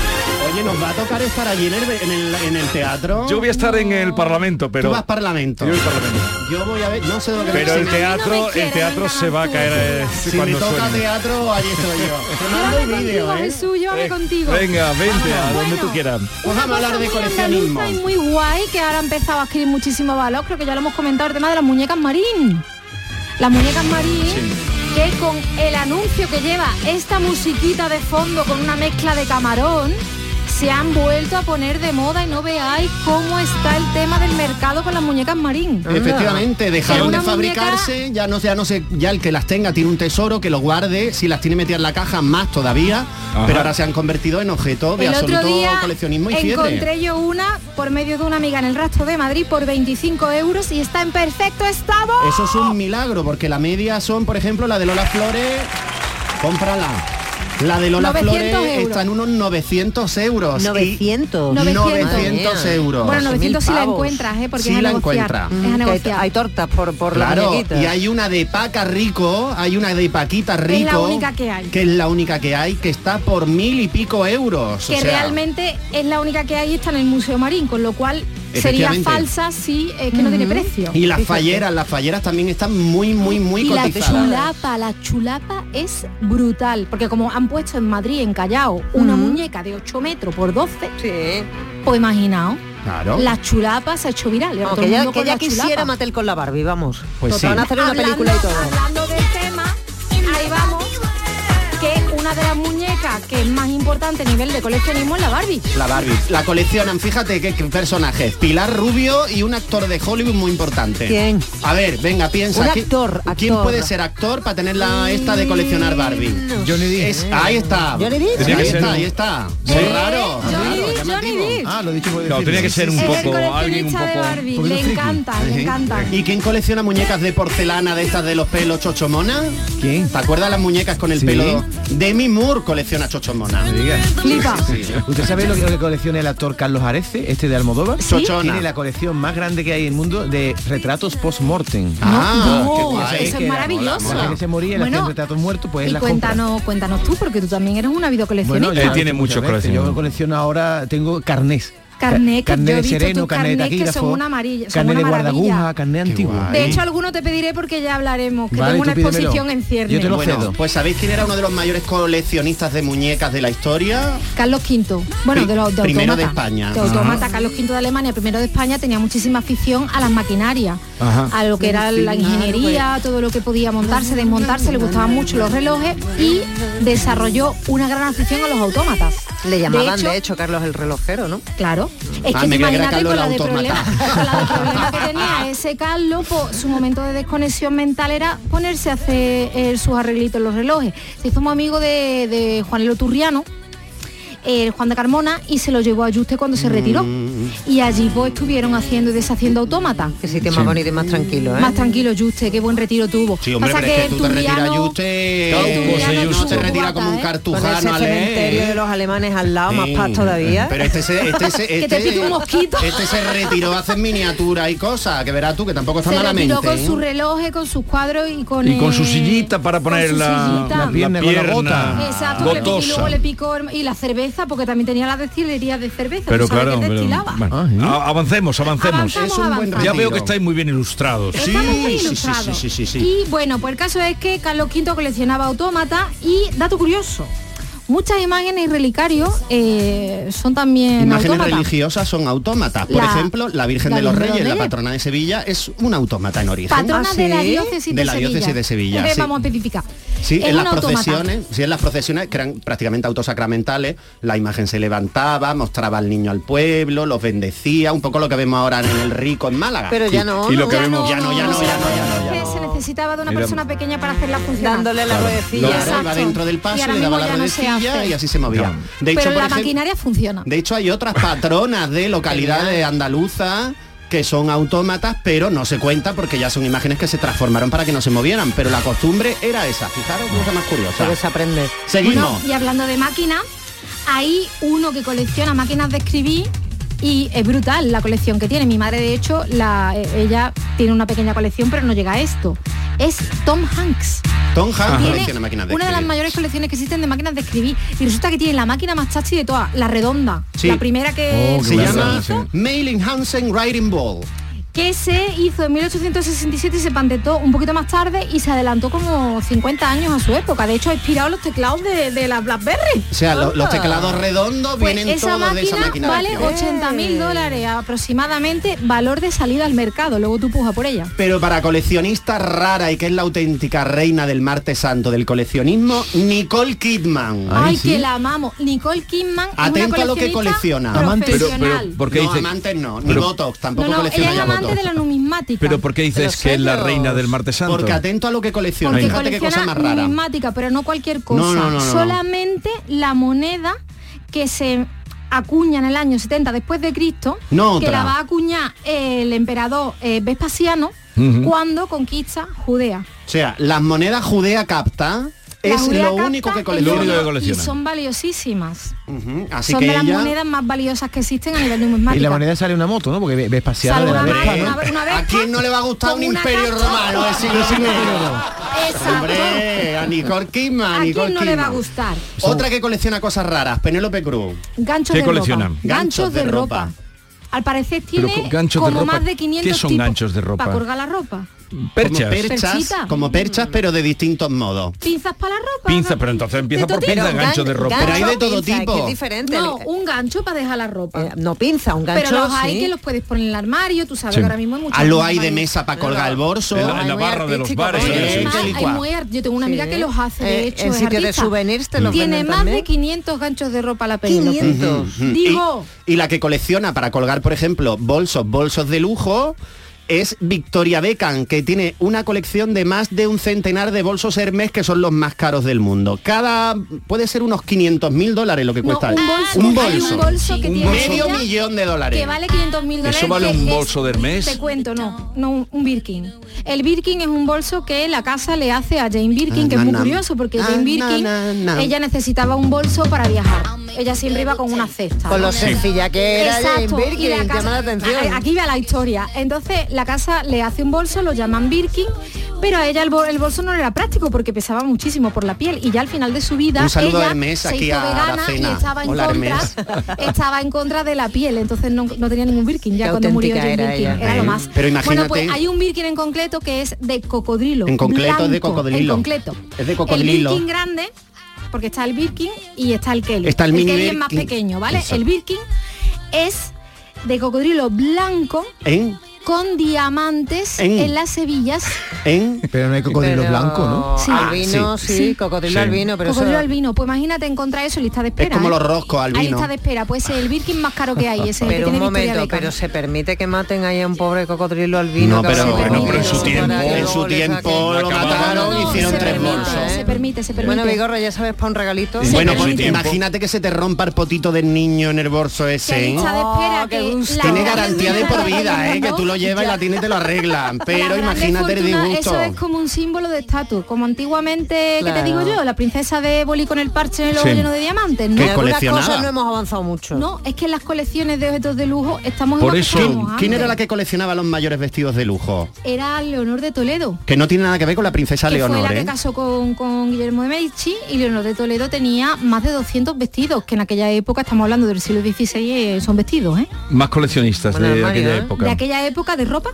Oye, nos va a tocar estar allí en el, en el, en el teatro. Yo voy a estar en el Parlamento, pero... Tú vas Parlamento. Yo voy al Parlamento. Yo voy a ver, no sé lo que Pero me el teatro, el teatro se va a caer eh, Si me cuando toca suene. teatro, allí estoy yo. Te mando Llévame el vídeo, contigo, ¿eh? Jesús, llévame contigo. Venga, vente a donde tú quieras. Pues vamos a hablar de muy coleccionismo. y muy guay que ahora ha empezado a adquirir muchísimo valor, creo que ya lo hemos comentado, el tema de las muñecas marín. Las muñecas marín, que con el anuncio que lleva esta musiquita de fondo con una mezcla de camarón, se han vuelto a poner de moda y no veáis cómo está el tema del mercado con las muñecas marín. Efectivamente, dejaron de muñeca- fabricarse, ya no, ya no sé, ya el que las tenga tiene un tesoro, que lo guarde, si las tiene metidas en la caja, más todavía, pero ahora se han convertido en objeto de El otro absoluto día coleccionismo y fiebre. encontré yo una por medio de una amiga en el rastro de Madrid por 25 euros y está en perfecto estado. Eso es un milagro, porque la media son, por ejemplo, la de Lola Flores, cómprala. La de Lola 900 Flores euros. está en unos 900 euros. y- 900. 900 euros. Bueno, 900 si la encuentras, ¿eh? porque Sí es a la encuentra. Es a Que hay, tortas por, por Claro, muñequitas. y hay una de Paca Rico, hay una de Paquita Es Rico. la única que hay. Que es la única que hay, que está por mil y pico euros. o que sea, realmente es la única que hay y está en el Museo Marín, con lo cual sería falsa si es que no tiene precio. Y las Fíjate. falleras, las falleras también están muy, muy, muy y la chulapa, la chulapa es brutal, porque como han puesto en Madrid, en Callao, una muñeca de 8 metros por 12, pues imaginaos, Claro. la chulapa se ha hecho viral. No, que ya, que ya quisiera chulapa. Mattel con la Barbie, vamos. Pues sí. van a hacer una Hablando- película y todo. Hablando del tema, ahí vamos, una de las muñecas que es más importante a nivel de coleccionismo es la Barbie. La Barbie. La coleccionan, fíjate qué qué personajes. Pilar Rubio y un actor de Hollywood muy importante. ¿Quién? A ver, venga, piensa. Un ¿quién- actor, ¿Quién actor. puede ser actor para tener la esta de coleccionar Barbie? Johnny Depp. Es- ahí está. Johnny Depp. Ahí ser está, ahí está. Eh, Muy raro. Johnny Depp, Johnny llamativo. Depp. Ah, lo he dicho tenía que ser un poco, alguien un de poco... Barbie, le encanta, le encanta. ¿Y quién colecciona muñecas de porcelana de estas de los pelos chochomona? ¿Quién? ¿Te acuerdas las muñecas con el Sí. pelo? Demi Moore colecciona chochomona. Diga. Flipa. ¿Usted sabe lo que, lo que colecciona el actor Carlos Arece, este de Almodóvar? ¿Sí? Chochona. Tiene la colección más grande que hay en el mundo de retratos post-mortem. Ah, No, qué eso es maravilloso. que se moría Bueno, retratos muertos, pues y la compra. cuéntanos, cuéntanos tú, porque tú también eres una videocoleccionista. ya Él tiene dicho mucho muchas veces. colección. Yo colecciono ahora, tengo carnés. Carnet, que carnet yo he de visto sereno, tus carnet de que son una amarilla, son carnet de una maravilla. guardaguja, carnet antiguo. De hecho, alguno te pediré porque ya hablaremos, que Vale, tengo una exposición en ciernes. Yo te lo Bueno, cedo. pues ¿sabéis quién era uno de los mayores coleccionistas de muñecas de la historia? Carlos V, bueno, de los de Primero de. España. De autómata, Carlos V de Alemania, primero de España, tenía muchísima afición a las maquinarias, Ajá. a lo que era la ingeniería, todo lo que podía montarse, desmontarse, le gustaban mucho los relojes y desarrolló una gran afición a los autómatas. Le llamaban, de De hecho, Carlos el relojero, ¿no? Claro. Es Ah, que me era imagínate con la, de problema, con la de problema que tenía ese Carlos, pues, su momento de desconexión mental era ponerse a hacer eh, sus arreglitos en los relojes. Se hizo muy amigo de, de Juanelo Turriano, eh, Juan de Carmona, y se lo llevó a Yuste cuando se retiró. Mm. Y allí pues estuvieron haciendo y deshaciendo autómatas. Que sitio más bonito y más tranquilo, ¿eh? Más tranquilo, Yuste, qué buen retiro tuvo. Sí, hombre, Pasa pero es que te retiras no retira como un ¿eh? Cartujano cementerio de los alemanes al lado, más Sí. paz todavía. Pero este se, este se, Que te este- pique un mosquito. Este se retiró a hacer miniatura y cosas, que verás tú, que tampoco está Se malamente. retiró con ¿eh? su reloj, con sus cuadros y con Y con eh, su sillita para poner la, la pierna pierna, con la bota. Exacto, y luego le picó y la cerveza, porque también tenía la destilería de cerveza, Pero claro, que pero- destilaba. bueno, a- avancemos, avancemos. Avanzamos, Es un buen avanzamos. Ya veo que estáis muy bien ilustrados. Sí, Estamos muy sí, sí, ilustrados. sí, sí, sí, sí. Y bueno, pues el caso es que Carlos V coleccionaba autómata y, dato curioso, muchas imágenes y relicarios eh, son también Imágenes autómatas. religiosas son autómatas. Por La- ejemplo, la Virgen la de los Reyes, la patrona de Sevilla, es un autómata en origen. Patrona ¿Ah, de la diócesis de, De la Sevilla. diócesis de Sevilla, sí. Vamos a especificar. Sí, Es en las procesiones, sí, en las procesiones que eran prácticamente autosacramentales, la imagen se levantaba, mostraba al niño al pueblo, los bendecía, un poco lo que vemos ahora en el rico en Málaga. Pero ya no. y lo que Ya vemos- no, Ya no, ya no, ya no, ya no, ya hacer, no. Se necesitaba de una Mira. persona pequeña para hacerla funcionar. Dándole la ruedecilla. Exacto. iba dentro del paso, le daba la no se ruedecilla y así se movía. De hecho, Pero la ejemplo, maquinaria funciona. de hecho hay otras patronas de localidades andaluzas que son autómatas, pero no se cuenta porque ya son imágenes que se transformaron para que no se movieran. Pero la costumbre era esa. Fijaros, cosa más curiosa. Puedes aprender. Seguimos. Bueno, y hablando de máquinas, hay uno que colecciona máquinas de escribir y es brutal la colección que tiene. Mi madre, de hecho, la, eh, ella tiene una pequeña colección, pero no llega a esto. Es Tom Hanks. Tom Hanks Tiene de una de las mayores colecciones que existen de máquinas de escribir y resulta que tiene la máquina más chachi de todas, la redonda, Sí. la primera que se que llama Mailing Hansen Writing Ball. Que se hizo en 1867 y se patentó un poquito más tarde y se adelantó como 50 años a su época. De hecho, ha inspirado los teclados de, de la BlackBerry. O sea, lo- los teclados redondos Pues vienen esa todos máquina de esa máquina. vale escribir. 80 mil dólares aproximadamente, valor de salida al mercado. Luego tú pujas por ella. Pero para coleccionistas rara y que es la auténtica reina del martes santo del coleccionismo, Nicole Kidman. Ay, que la amamos. Nicole Kidman Atento es a lo que colecciona. Profesional. ¿por qué no, dice- amantes no, ni pero- Botox, tampoco no, no, colecciona ya amante De la numismática. Pero ¿por qué dices que es la reina del martes santo? Porque atento a lo que colecciona, Porque fíjate qué cosa colecciona más rara. numismática, pero no cualquier cosa. No, no, no, no, no. Solamente la moneda que se acuña en el año 70 después de Cristo, No que la va a acuñar el emperador eh, Vespasiano cuando conquista Judea. O sea, las monedas judea capta Es lo único que el colecciona. Y son valiosísimas. Así son que de las monedas más valiosas que existen a nivel Y numismático. la moneda sale una moto, ¿no? Porque ve- Vespasiano Sale de la una Vespa, ma- ¿no? una- una ¿A quién no le va a gustar un imperio romano del siglo XIX? Hombre, a Nicole Kidman. ¿A Nicole quién no le va a gustar? Otra que colecciona cosas raras, Penélope Cruz. Ganchos ¿Qué de coleccionan? ropa. Ganchos de ropa. Al parecer tiene de como más de 500 ¿qué son tipos ganchos de ropa? Para colgar la ropa. Perchas. Como perchas, Perchita. como perchas, pero de distintos modos. Pinzas para la ropa. Pinza, pero entonces empieza por todo pinza, tipo. gancho de ropa. Pero hay de todo pinza, tipo. que es diferente. No, un gancho para dejar la ropa. Eh, no pinza, un gancho. Pero los hay sí. que los puedes poner en el armario, tú sabes Sí. que ahora mismo hay muchos. Lo hay de mesa para colgar el bolso. En la- en la muy barra de los bares. Sí, muy yo tengo una amiga Sí. que los hace, de Eh, hecho, en es sitio de artista. souvenirs te los Tiene más de 500 ganchos de ropa a la Penélope. 500. Ujú. Digo, y la que colecciona para colgar, por ejemplo, bolsos, bolsos de lujo, es Victoria Beckham, que tiene una colección de más de un centenar de bolsos Hermes que son los más caros del mundo. Cada puede ser unos 500 mil dólares lo que No, cuesta. un bolso. un bolso. un bolso que tiene medio ella millón de dólares. que vale 500 mil dólares. ¿Eso vale un bolso de Hermes? Te cuento, no, no un- Birkin. El Birkin es un bolso que la casa le hace a Jane Birkin, Ah, que es muy na. curioso porque Ah, Jane Birkin, na, na. ella necesitaba un bolso para viajar. Ella siempre iba con una cesta. Con lo sencilla que era Jane Birkin, y la llama casa- la atención. a- Aquí va la historia. Entonces la casa le hace un bolso, lo llaman Birkin, pero a ella el, bol- el bolso no era práctico porque pesaba muchísimo por la piel y ya al final de su vida Un saludo a ella Hermes se aquí hizo a vegana y estaba en Hola, contra Hermes. estaba en contra de la piel, entonces no, no tenía ningún Birkin ya Qué cuando murió Jane era Birkin. ella. Era lo Eh, más. pero Bueno, imagínate- pues hay un Birkin en concreto que es de cocodrilo. En concreto es de blanco, cocodrilo. En concreto. Es de cocodrilo. El Birkin grande, porque está el Birkin y está el Kelly. Está el mini Kelly es más pequeño, ¿vale? Exacto. El Birkin es de cocodrilo blanco En, con diamantes En- en, las hebillas. en Pero no hay cocodrilo Pero blanco, ¿no? Sí. Albino, sí, sí. cocodrilo Sí. albino, pero cocodrilo eso... albino. Pues imagínate encontrar eso en lista de espera. es como ¿eh? los roscos Hay albinos. lista de espera, puede ser el Birkin más caro que hay, ese que Pero un momento, pero se permite que maten ahí a un pobre cocodrilo albino. No, pero, en su tiempo, en su tiempo lo mataron, No, hicieron tres permite, bolsos. Se permite, se permite. Bueno, Vigorra, ya sabes, para un regalito. Bueno, pues imagínate que se te rompa el potito del niño en el bolso ese. hay ¿eh? Oh, Tiene garantía de por vida, ¿eh? que tú lo llevas y la tienda y te lo arreglan. La Pero imagínate el disgusto. Eso es como un símbolo de estatus, como antiguamente, ¿qué te Claro. digo yo? La princesa de Boli con el parche en el ojo Sí. lleno de diamantes, ¿no? Cosas no hemos avanzado mucho. No, es que en las colecciones de objetos de lujo estamos Por eso- ¿Quién, quién era la que coleccionaba los mayores vestidos de lujo? Era Leonor de Toledo. Que no tiene nada que ver con la princesa que Leonor, fue la ¿eh? que casó con, con Guillermo de Medici y Leonor de Toledo tenía más de 200 vestidos, que en aquella época, estamos hablando del siglo XVI, eh, son vestidos, ¿eh? Más coleccionistas Bueno, de Mario, aquella ¿eh? época. De aquella época de ropa.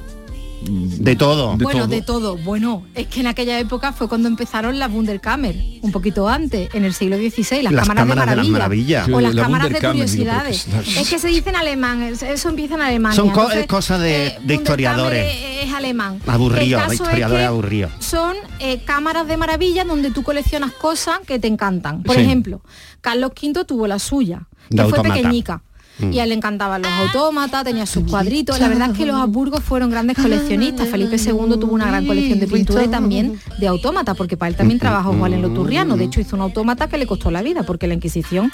De todo. De bueno, todo. de todo. Bueno, es que en aquella época fue cuando empezaron las Wunderkammer, un poquito antes, en el siglo XVI, las, Las cámaras, cámaras de de las maravilla. maravillas. O las La cámaras de curiosidades. que- Es que se dice en alemán, es- eso empieza en Alemania. Son co- entonces, es cosa de- de Wunderkammer historiadores. Es, es alemán. Aburrido, es historiadores que aburridos. Son eh, cámaras de maravilla donde tú coleccionas cosas que te encantan. Por Sí. ejemplo, Carlos V tuvo la suya, que De fue automata. pequeñica. Mm. Y a él le encantaban los autómatas, tenía sus cuadritos. La verdad es que los Habsburgos fueron grandes coleccionistas. Felipe II tuvo una gran colección de pintura y también de autómatas, porque para él también trabajó Juan en lo turriano. De hecho, hizo un autómata que le costó la vida, porque la Inquisición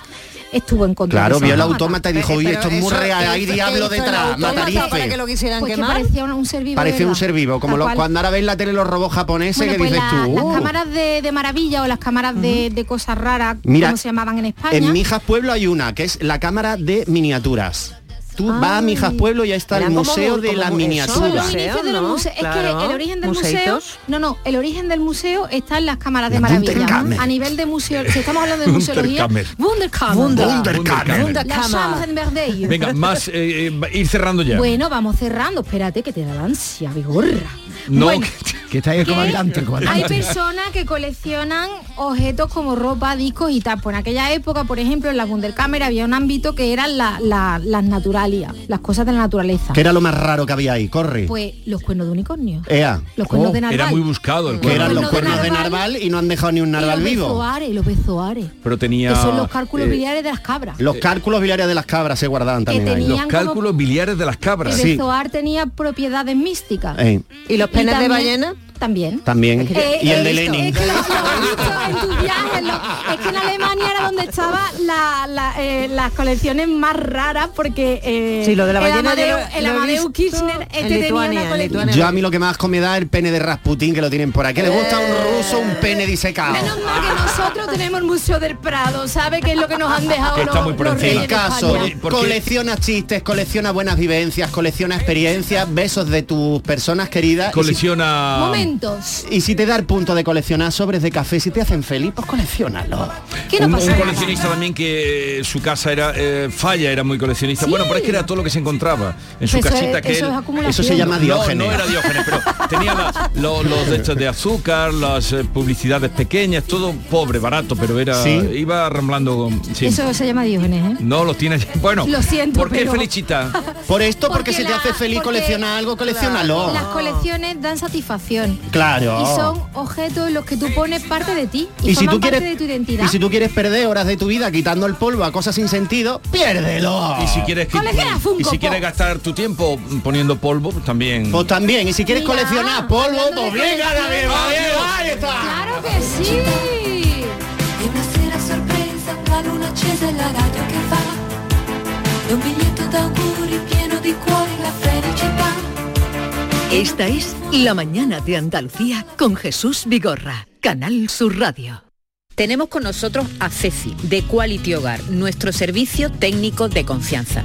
estuvo en contra Claro, de vio el autómata. y dijo, uy, Pero esto es muy real, hay ¿qué diablo detrás, matarife. para que lo quisieran Pues que parecía un, un ser vivo. Parecía un ser vivo, como los, cuando ahora ves la tele los robots japoneses Bueno, que pues dices la- tú. las "Uh". cámaras de, de maravilla o las cámaras de, de cosas raras, Mira, como se llamaban en España. En Mijas Pueblo hay una, que es la cámara de miniaturas. tú vas a Mijas Pueblo y ahí está Era el como museo mu- de como la eso, miniatura. Museo, los ¿no? museos. Es Claro, que el origen del museo. museitos. No, no, el origen del museo está en las cámaras de La maravilla. A nivel de museo, si estamos hablando de museología. Wunderkammer. Wunderkammer. Venga, más, eh, eh, ir cerrando ya. Bueno, vamos cerrando. Espérate que te da la ansia, vigorra. No, bueno, Que está ahí el que comandante, el Hay comandante. personas que coleccionan objetos como ropa, discos y tal. Pues en aquella época, por ejemplo, en la Wunderkammer había un ámbito que eran la- la- las naturalias, las cosas de la naturaleza. ¿Qué era lo más raro que había ahí? Corre. Pues los cuernos de unicornio. Ea. Los cuernos de narval. era muy buscado el Que eran los cuernos de narval y no han dejado ni un Y narval los vivo. bezoares, los bezoares. Pero tenía... Que son los cálculos eh, biliares de las cabras. Los cálculos biliares de las cabras se guardaban también ahí. Los cálculos biliares de las cabras. El Sí. bezoar tenía propiedades místicas. Eh, ¿Y los penes de ballena? También. también. Eh, y el de Lenin. Es que lo, lo has visto en tus viajes, lo- es que en Alemania era donde estaban la- la, eh, las colecciones más raras porque eh, Sí, lo de la el Amadeu, lo- el Amadeu Kirchner este en tenía Lituania, una colección. Yo a mí lo que más me da es el pene de Rasputín que lo tienen por aquí. Le gusta a un ruso un pene disecado. Menos mal que nosotros tenemos el Museo del Prado, ¿sabe qué es lo que nos han dejado Que está los, muy por los encima. reyes El de caso, qué? colecciona chistes, colecciona buenas vivencias, colecciona experiencias, besos de tus personas queridas. Colecciona... Momentos. Y si te da el punto de coleccionar sobres de café, si te hacen feliz, pues coleccionalo. ¿Qué no un, pasa un nada? coleccionista también que eh, su casa era eh, falla era muy coleccionista Sí. bueno pero es que era todo lo que se encontraba en su Eso es- casita que eso él- es acumulación. Eso se llama no, Diógenes. no era Diógenes pero tenía la- lo- los de estos de azúcar las eh, publicidades pequeñas todo pobre barato pero era Sí. iba ramblando con sí. Eso se llama Diógenes, ¿eh? no los tiene bueno Lo siento, ¿por qué pero- Felicita Por esto, porque, Porque se te hace feliz coleccionar algo, coleccionalo. Las colecciones dan satisfacción. Claro. Y son objetos en los que tú pones parte de ti y, Y si, tú parte quieres, de tu identidad. y si tú quieres perder horas de tu vida quitando el polvo a cosas sin sentido, piérdelo. y si quieres y si quieres gastar tu tiempo poniendo polvo pues también Pues también, y si quieres Mira, coleccionar polvo, pues venga, ahí está. ¡Claro que sí! E una sera sorpresa, la luna accesa e la radio che fa. E un biglietto d'auguri Esta es La mañana de Andalucía con Jesús Vigorra, Canal Sur Radio. Tenemos con nosotros a Ceci, de Quality Hogar, nuestro servicio técnico de confianza.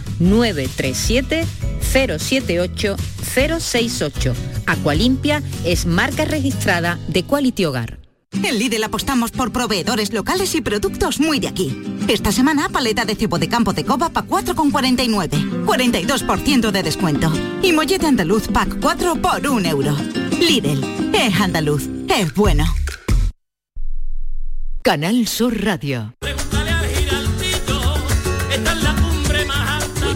937 078 068. Aqualimpia es marca registrada de Quality Hogar. En Lidl apostamos por proveedores locales y productos muy de aquí. Esta semana, paleta de cebo de campo de coba pa 4,49. 42% de descuento. Y mollete andaluz pack 4 por 1 euro. Lidl, es andaluz, es bueno. Canal Sur Radio.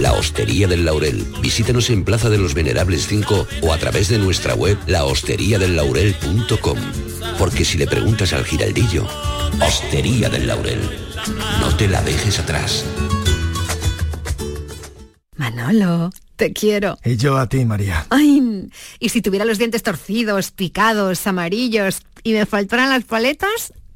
La Hostería del Laurel. Visítanos en Plaza de los Venerables 5 o a través de nuestra web lahosteriadellaurel.com. Porque si le preguntas al giraldillo, Hostería del Laurel, no te la dejes atrás. Manolo, Te quiero. Y yo a ti, María. Ay, y si tuviera los dientes torcidos, picados, amarillos y me faltaran las paletas,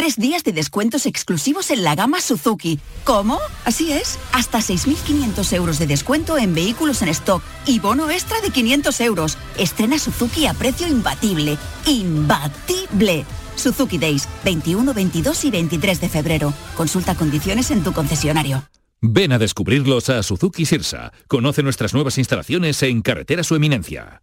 Tres días de descuentos exclusivos en la gama Suzuki. ¿Cómo? Así es. Hasta 6.500 euros de descuento en vehículos en stock y bono extra de 500 euros. Estrena Suzuki a precio imbatible. ¡Imbatible! Suzuki Days, 21, 22 y 23 de febrero. Consulta condiciones en tu concesionario. Ven a descubrirlos a Suzuki Sirsa. Conoce nuestras nuevas instalaciones en Carretera Su Eminencia.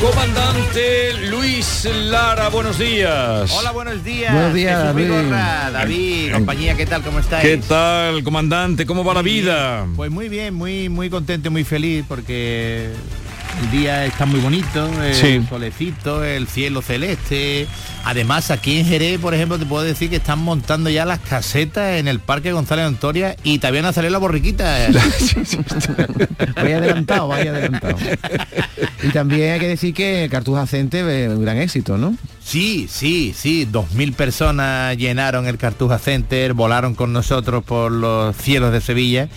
Comandante Luis Lara, buenos días. Hola, buenos días. Buenos días, Jesús David. Vigorra, David, compañía, ¿qué tal? ¿Cómo estáis? ¿Qué tal, comandante? ¿Cómo va la vida? Pues muy bien, muy muy contento y muy feliz porque el día está muy bonito, el Sí. solecito, el cielo celeste. Además, aquí en Jerez, por ejemplo, te puedo decir que están montando ya las casetas en el Parque González Antoria y también a salir la borriquita. Vaya adelantado, vaya adelantado. Y también hay que decir que Cartuja Cente eh, un gran éxito, ¿no? Sí, sí, sí, dos mil personas llenaron el Cartuja Center, volaron con nosotros por los cielos de Sevilla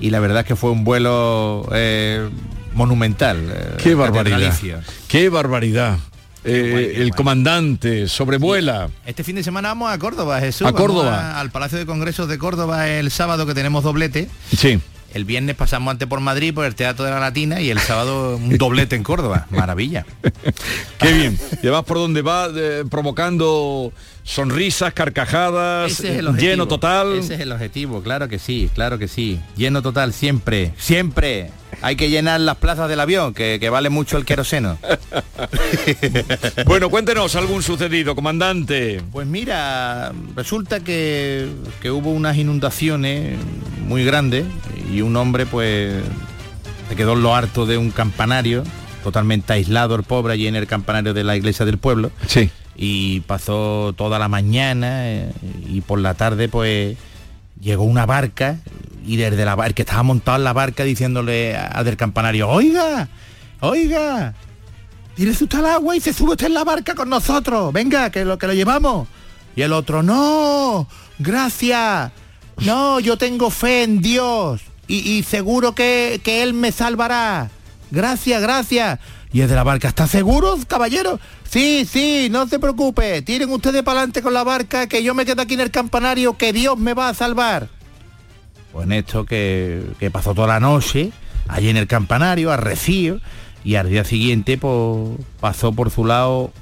y la verdad es que fue un vuelo eh, monumental. eh, Qué barbaridad. Qué barbaridad. Eh, el comandante sobrevuela. Este fin de semana vamos a Córdoba, Jesús. A Vamos Córdoba. a- al Palacio de Congresos de Córdoba el sábado que tenemos doblete. Sí. El viernes pasamos antes por Madrid por el Teatro de la Latina y el sábado un doblete en Córdoba. Maravilla. Qué bien. Y vas por donde va eh, provocando sonrisas, carcajadas, Ese es el eh, objetivo. lleno total. Ese es el objetivo, claro que sí, claro que sí. Lleno total siempre, siempre. Hay que llenar las plazas del avión, que, que vale mucho el queroseno. Bueno, cuéntenos algún sucedido, comandante. Pues mira, resulta que, que hubo unas inundaciones muy grandes y un hombre pues se quedó en lo harto de un campanario, totalmente aislado el pobre allí en el campanario de la iglesia del pueblo. Sí. Y pasó toda la mañana eh, y por la tarde pues llegó una barca y desde la barca que estaba montado en la barca diciéndole al del campanario, oiga, oiga, tírese usted al agua y se sube usted en la barca con nosotros. Venga, que lo que lo llevamos. Y el otro, no, gracias. No, yo tengo fe en Dios. Y, seguro que, que Él me salvará. Gracias, gracias. Y el de la barca, ¿está seguro, caballero? Sí, sí, no se preocupe. Tiren ustedes para adelante con la barca, que yo me quedo aquí en el campanario, que Dios me va a salvar. Pues en esto que, que pasó toda la noche, allí en el campanario, arrecío, y al día siguiente pues, pasó por su lado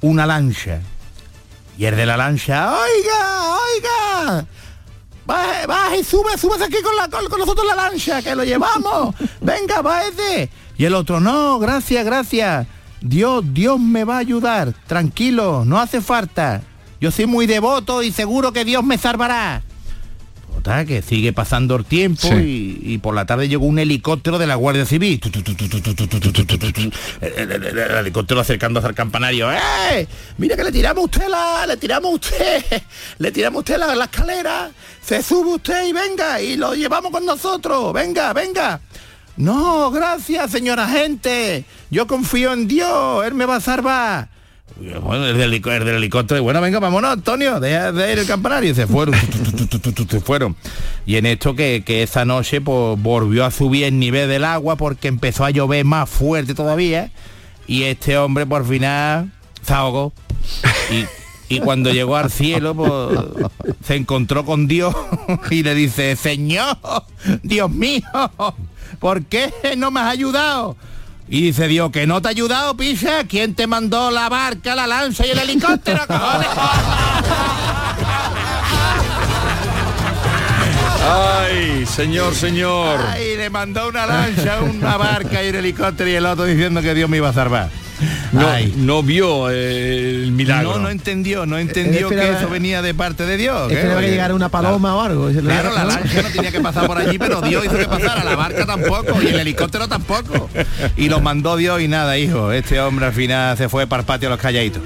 una lancha. Y el de la lancha, oiga, oiga, baje, baje, sube, súbase aquí con, con, nosotros la lancha, que lo llevamos. Venga, bájese. Y el otro, no, gracias, gracias. Dios, Dios me va a ayudar. Tranquilo, no hace falta. Yo soy muy devoto y seguro que Dios me salvará. Que sigue pasando el tiempo y, por la tarde llegó un helicóptero de la Guardia Civil. El, helicóptero acercándose al campanario. ¡Eh! Mira que le tiramos a usted la. Le tiramos a usted. Le tiramos a usted la, la escalera. Se sube usted y venga. Y lo llevamos con nosotros. Venga, venga. No, gracias, señora gente. Yo confío en Dios. Él me va a salvar. Bueno, el del, el del helicóptero, bueno, venga, vámonos, Antonio, de ir el campanario. Y se fueron, se fueron. Y en esto que, que esa noche pues, volvió a subir el nivel del agua porque empezó a llover más fuerte todavía. Y este hombre por final se ahogó. Y, y cuando llegó al cielo, pues, se encontró con Dios y le dice, Señor, Dios mío, ¿por qué no me has ayudado? Y dice Dios, que no te ha ayudado, picha. ¿Quién te mandó la barca, la lanza y el helicóptero? cojones? Ay, señor, señor. Ay, le mandó una lancha, una barca y un helicóptero y el otro diciendo que Dios me iba a salvar. No, Ay. no vio eh, el milagro. No, no entendió, no entendió Él que eso venía de parte de Dios. Esperaba que Oye, llegara una paloma o algo. Claro, la lancha no tenía que pasar por allí, pero Dios hizo que pasara, la barca tampoco, y el helicóptero tampoco. Y lo mandó Dios y nada, hijo. Este hombre al final se fue para el patio a los calladitos.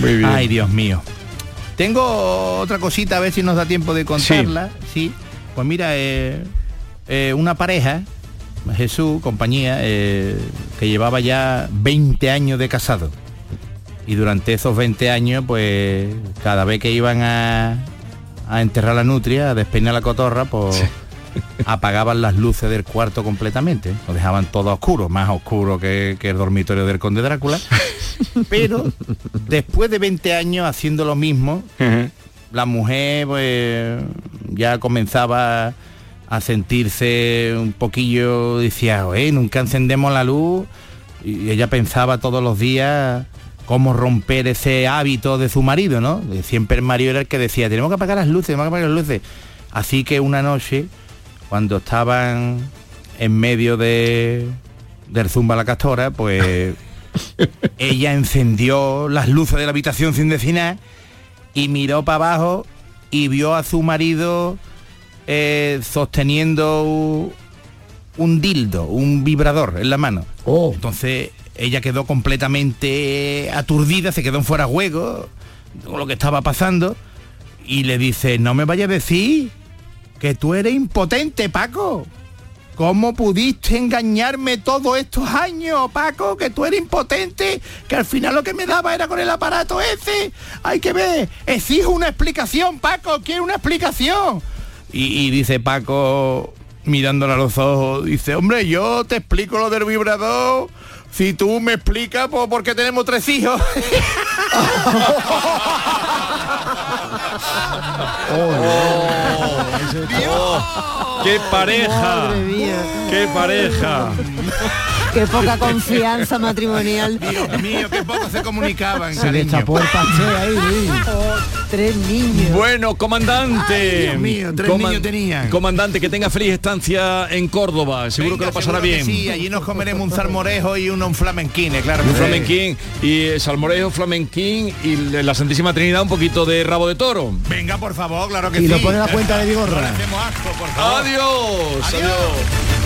Muy bien. Ay, Dios mío. Tengo otra cosita, a ver si nos da tiempo de contarla. Sí. Pues mira, eh, eh, una pareja, Jesús, compañía, eh, que llevaba ya 20 años de casado. Y durante esos 20 años, pues cada vez que iban a, a enterrar la nutria, a despeinar la cotorra, pues apagaban las luces del cuarto completamente. Lo dejaban todo oscuro, más oscuro que, que el dormitorio del conde Drácula. Pero después de 20 años haciendo lo mismo, la mujer pues ya comenzaba a sentirse un poquillo, decía, "Oye, nunca encendemos la luz. Y ella pensaba todos los días cómo romper ese hábito de su marido, ¿no? Siempre el marido era el que decía, tenemos que apagar las luces, tenemos que apagar las luces. Así que una noche, cuando estaban en medio de, del zumba la castora, pues ella encendió las luces de la habitación sin decir nada y miró para abajo y vio a su marido eh, sosteniendo un dildo, un vibrador en la mano. Entonces ella quedó completamente aturdida, se quedó en fuera de juego con lo que estaba pasando y le dice, no me vaya a decir que tú eres impotente, Paco. ¿Cómo pudiste engañarme todos estos años, Paco? Que tú eres impotente, que al final lo que me daba era con el aparato ese. Hay que ver, exijo una explicación, Paco, quiero una explicación. Y, y dice Paco, mirándole a los ojos, dice, hombre, yo te explico lo del vibrador. Si tú me explicas, pues porque tenemos tres hijos. Oh, ¡Qué pareja! ¡Qué pareja! Qué poca confianza matrimonial. Dios mío, qué poco se comunicaban. Se le tapó el pastel ahí, Luis. Tres niños. Bueno, comandante. Ay, Dios mío, tres niños tenían. Comandante, que tenga feliz estancia en Córdoba. Seguro Venga, que lo pasará bien. Sí, allí nos comeremos un salmorejo y un, un flamenquine, claro. que Un sí. flamenquín y eh, salmorejo, flamenquín y la Santísima Trinidad un poquito de rabo de toro. Venga, por favor, claro que Y sí. lo pone a la cuenta de Vigorra. Adiós. adiós.